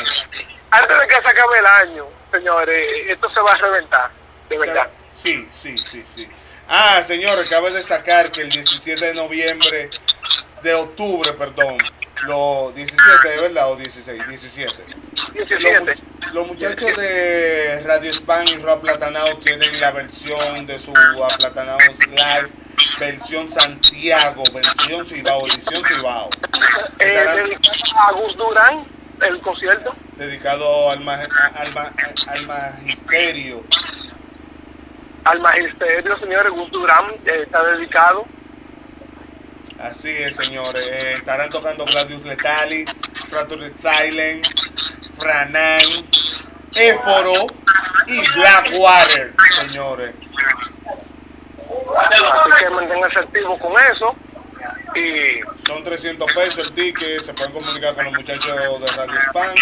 Speaker 6: antes de que se acabe el año, señores, esto se va a reventar, de verdad.
Speaker 3: Sí, sí, sí, sí. Ah, señores, cabe destacar que el 17 de noviembre, de octubre, perdón, los 17, ¿de verdad? O 16, 17.
Speaker 6: 17.
Speaker 3: Los, mu- los muchachos de Radio Spam y Rock Platanao tienen la versión de su Aplatanaos Live, versión Santiago, versión Cibao, edición Cibao.
Speaker 6: Eh, dedicado a Gus Durán, el concierto.
Speaker 3: dedicado al, ma- al, ma- al magisterio.
Speaker 6: Al magisterio, señores, Gus Durán eh, está dedicado.
Speaker 3: Así es, señores. Eh, estarán tocando Gladius Letali, Fracture Silent, Franan, Éforo y Blackwater, señores.
Speaker 6: Así que manténganse activos con eso. Y
Speaker 3: Son 300 pesos el ticket. Se pueden comunicar con los muchachos de Radio Spam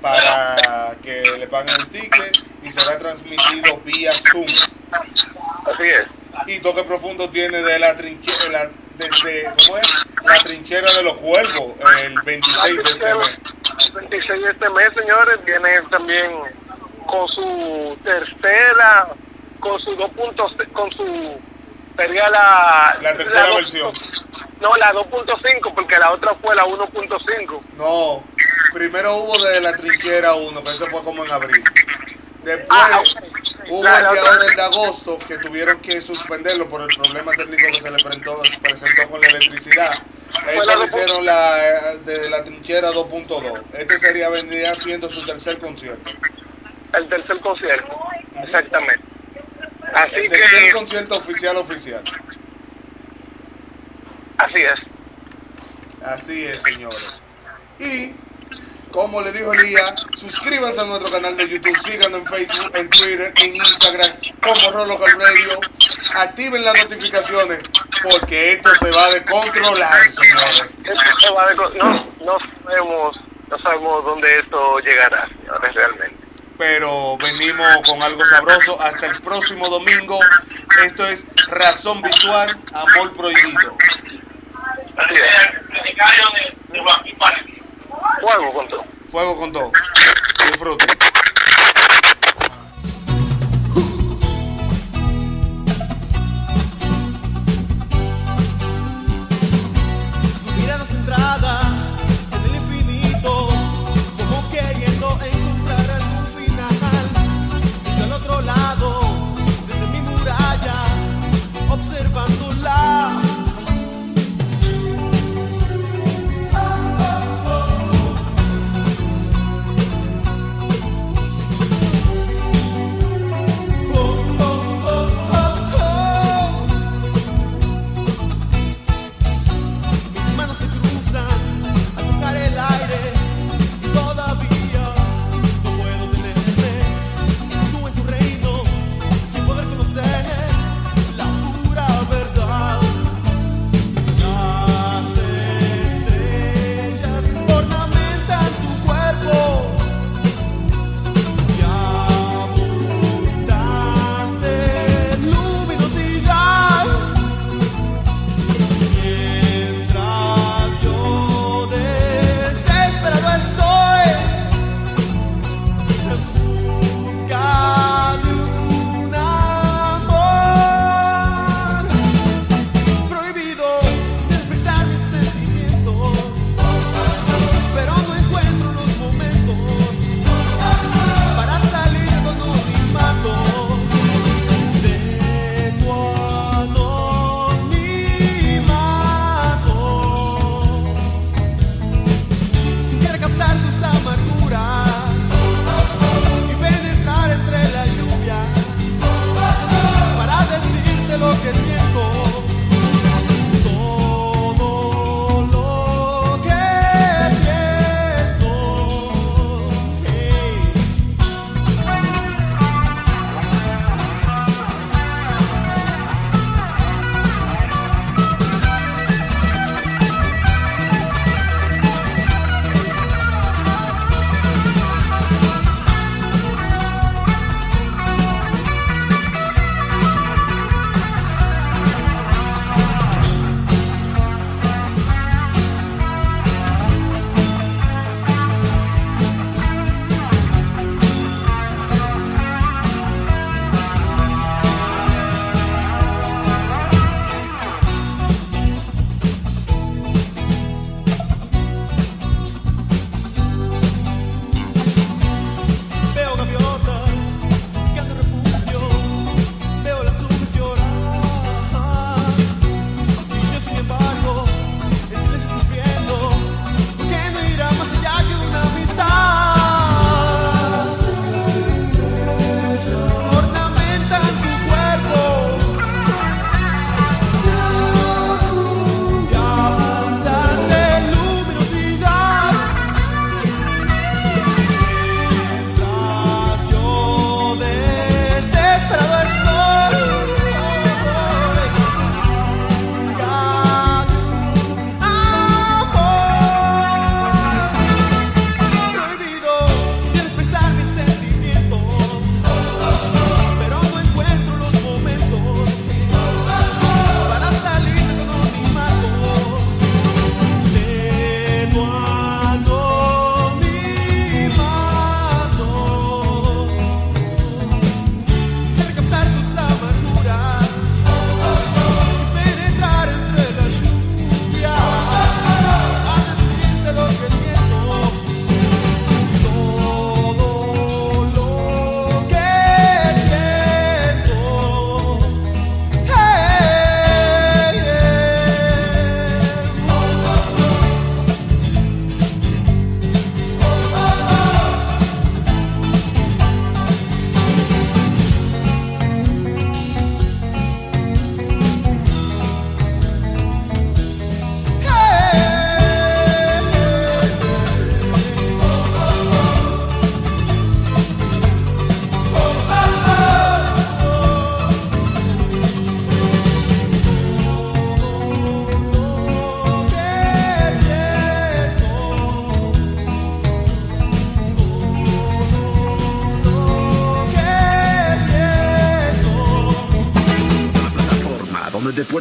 Speaker 3: para que le paguen el ticket y será transmitido vía Zoom.
Speaker 6: Así es.
Speaker 3: Y Toque Profundo tiene de la trinchera, desde, ¿cómo es? La trinchera de los cuervos, el 26 de este mes.
Speaker 6: el 26 de este mes, señores, viene también con su tercera, con su 2.0, con su, sería la...
Speaker 3: La tercera
Speaker 6: dos-
Speaker 3: versión.
Speaker 6: No, la 2.5, porque la otra fue la 1.5.
Speaker 3: No, primero hubo de la trinchera 1, que ese fue como en abril. Después
Speaker 6: Ah,
Speaker 3: hubo
Speaker 6: La-
Speaker 3: el
Speaker 6: la
Speaker 3: de ahora, el de agosto, que tuvieron que suspenderlo por el problema técnico que se le presentó, se presentó con la electricidad.
Speaker 6: Fue
Speaker 3: Ellos
Speaker 6: la
Speaker 3: le
Speaker 6: dos-
Speaker 3: hicieron la eh, de la trinchera 2.2. Este sería vendría siendo su tercer concierto.
Speaker 6: El tercer concierto, exactamente. Así
Speaker 3: El concierto oficial oficial.
Speaker 6: así es.
Speaker 3: Así es, señores. Y, como le dijo Elías, suscríbanse a nuestro canal de YouTube, síganos en Facebook, en Twitter, en Instagram, como Rolocal Radio. Activen las notificaciones, porque esto se va a descontrolar, señores.
Speaker 6: Esto se va co- no, no sabemos, no sabemos dónde esto llegará, señores, realmente.
Speaker 3: Pero venimos con algo sabroso. Hasta el próximo domingo. Esto es Razón Virtual, Amor Prohibido.
Speaker 6: Fuego con todo.
Speaker 3: Fuego con todo. Disfruten.
Speaker 8: Su mirada centrada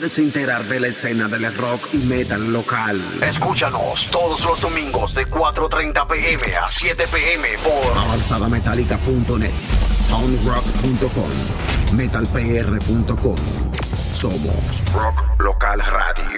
Speaker 14: puedes enterar de la escena del rock y metal local.
Speaker 18: Escúchanos todos los domingos de 4.30 pm a 7 pm por
Speaker 14: avanzadametálica.net, poundrock.com, metalpr.com. Somos Rock Local Radio.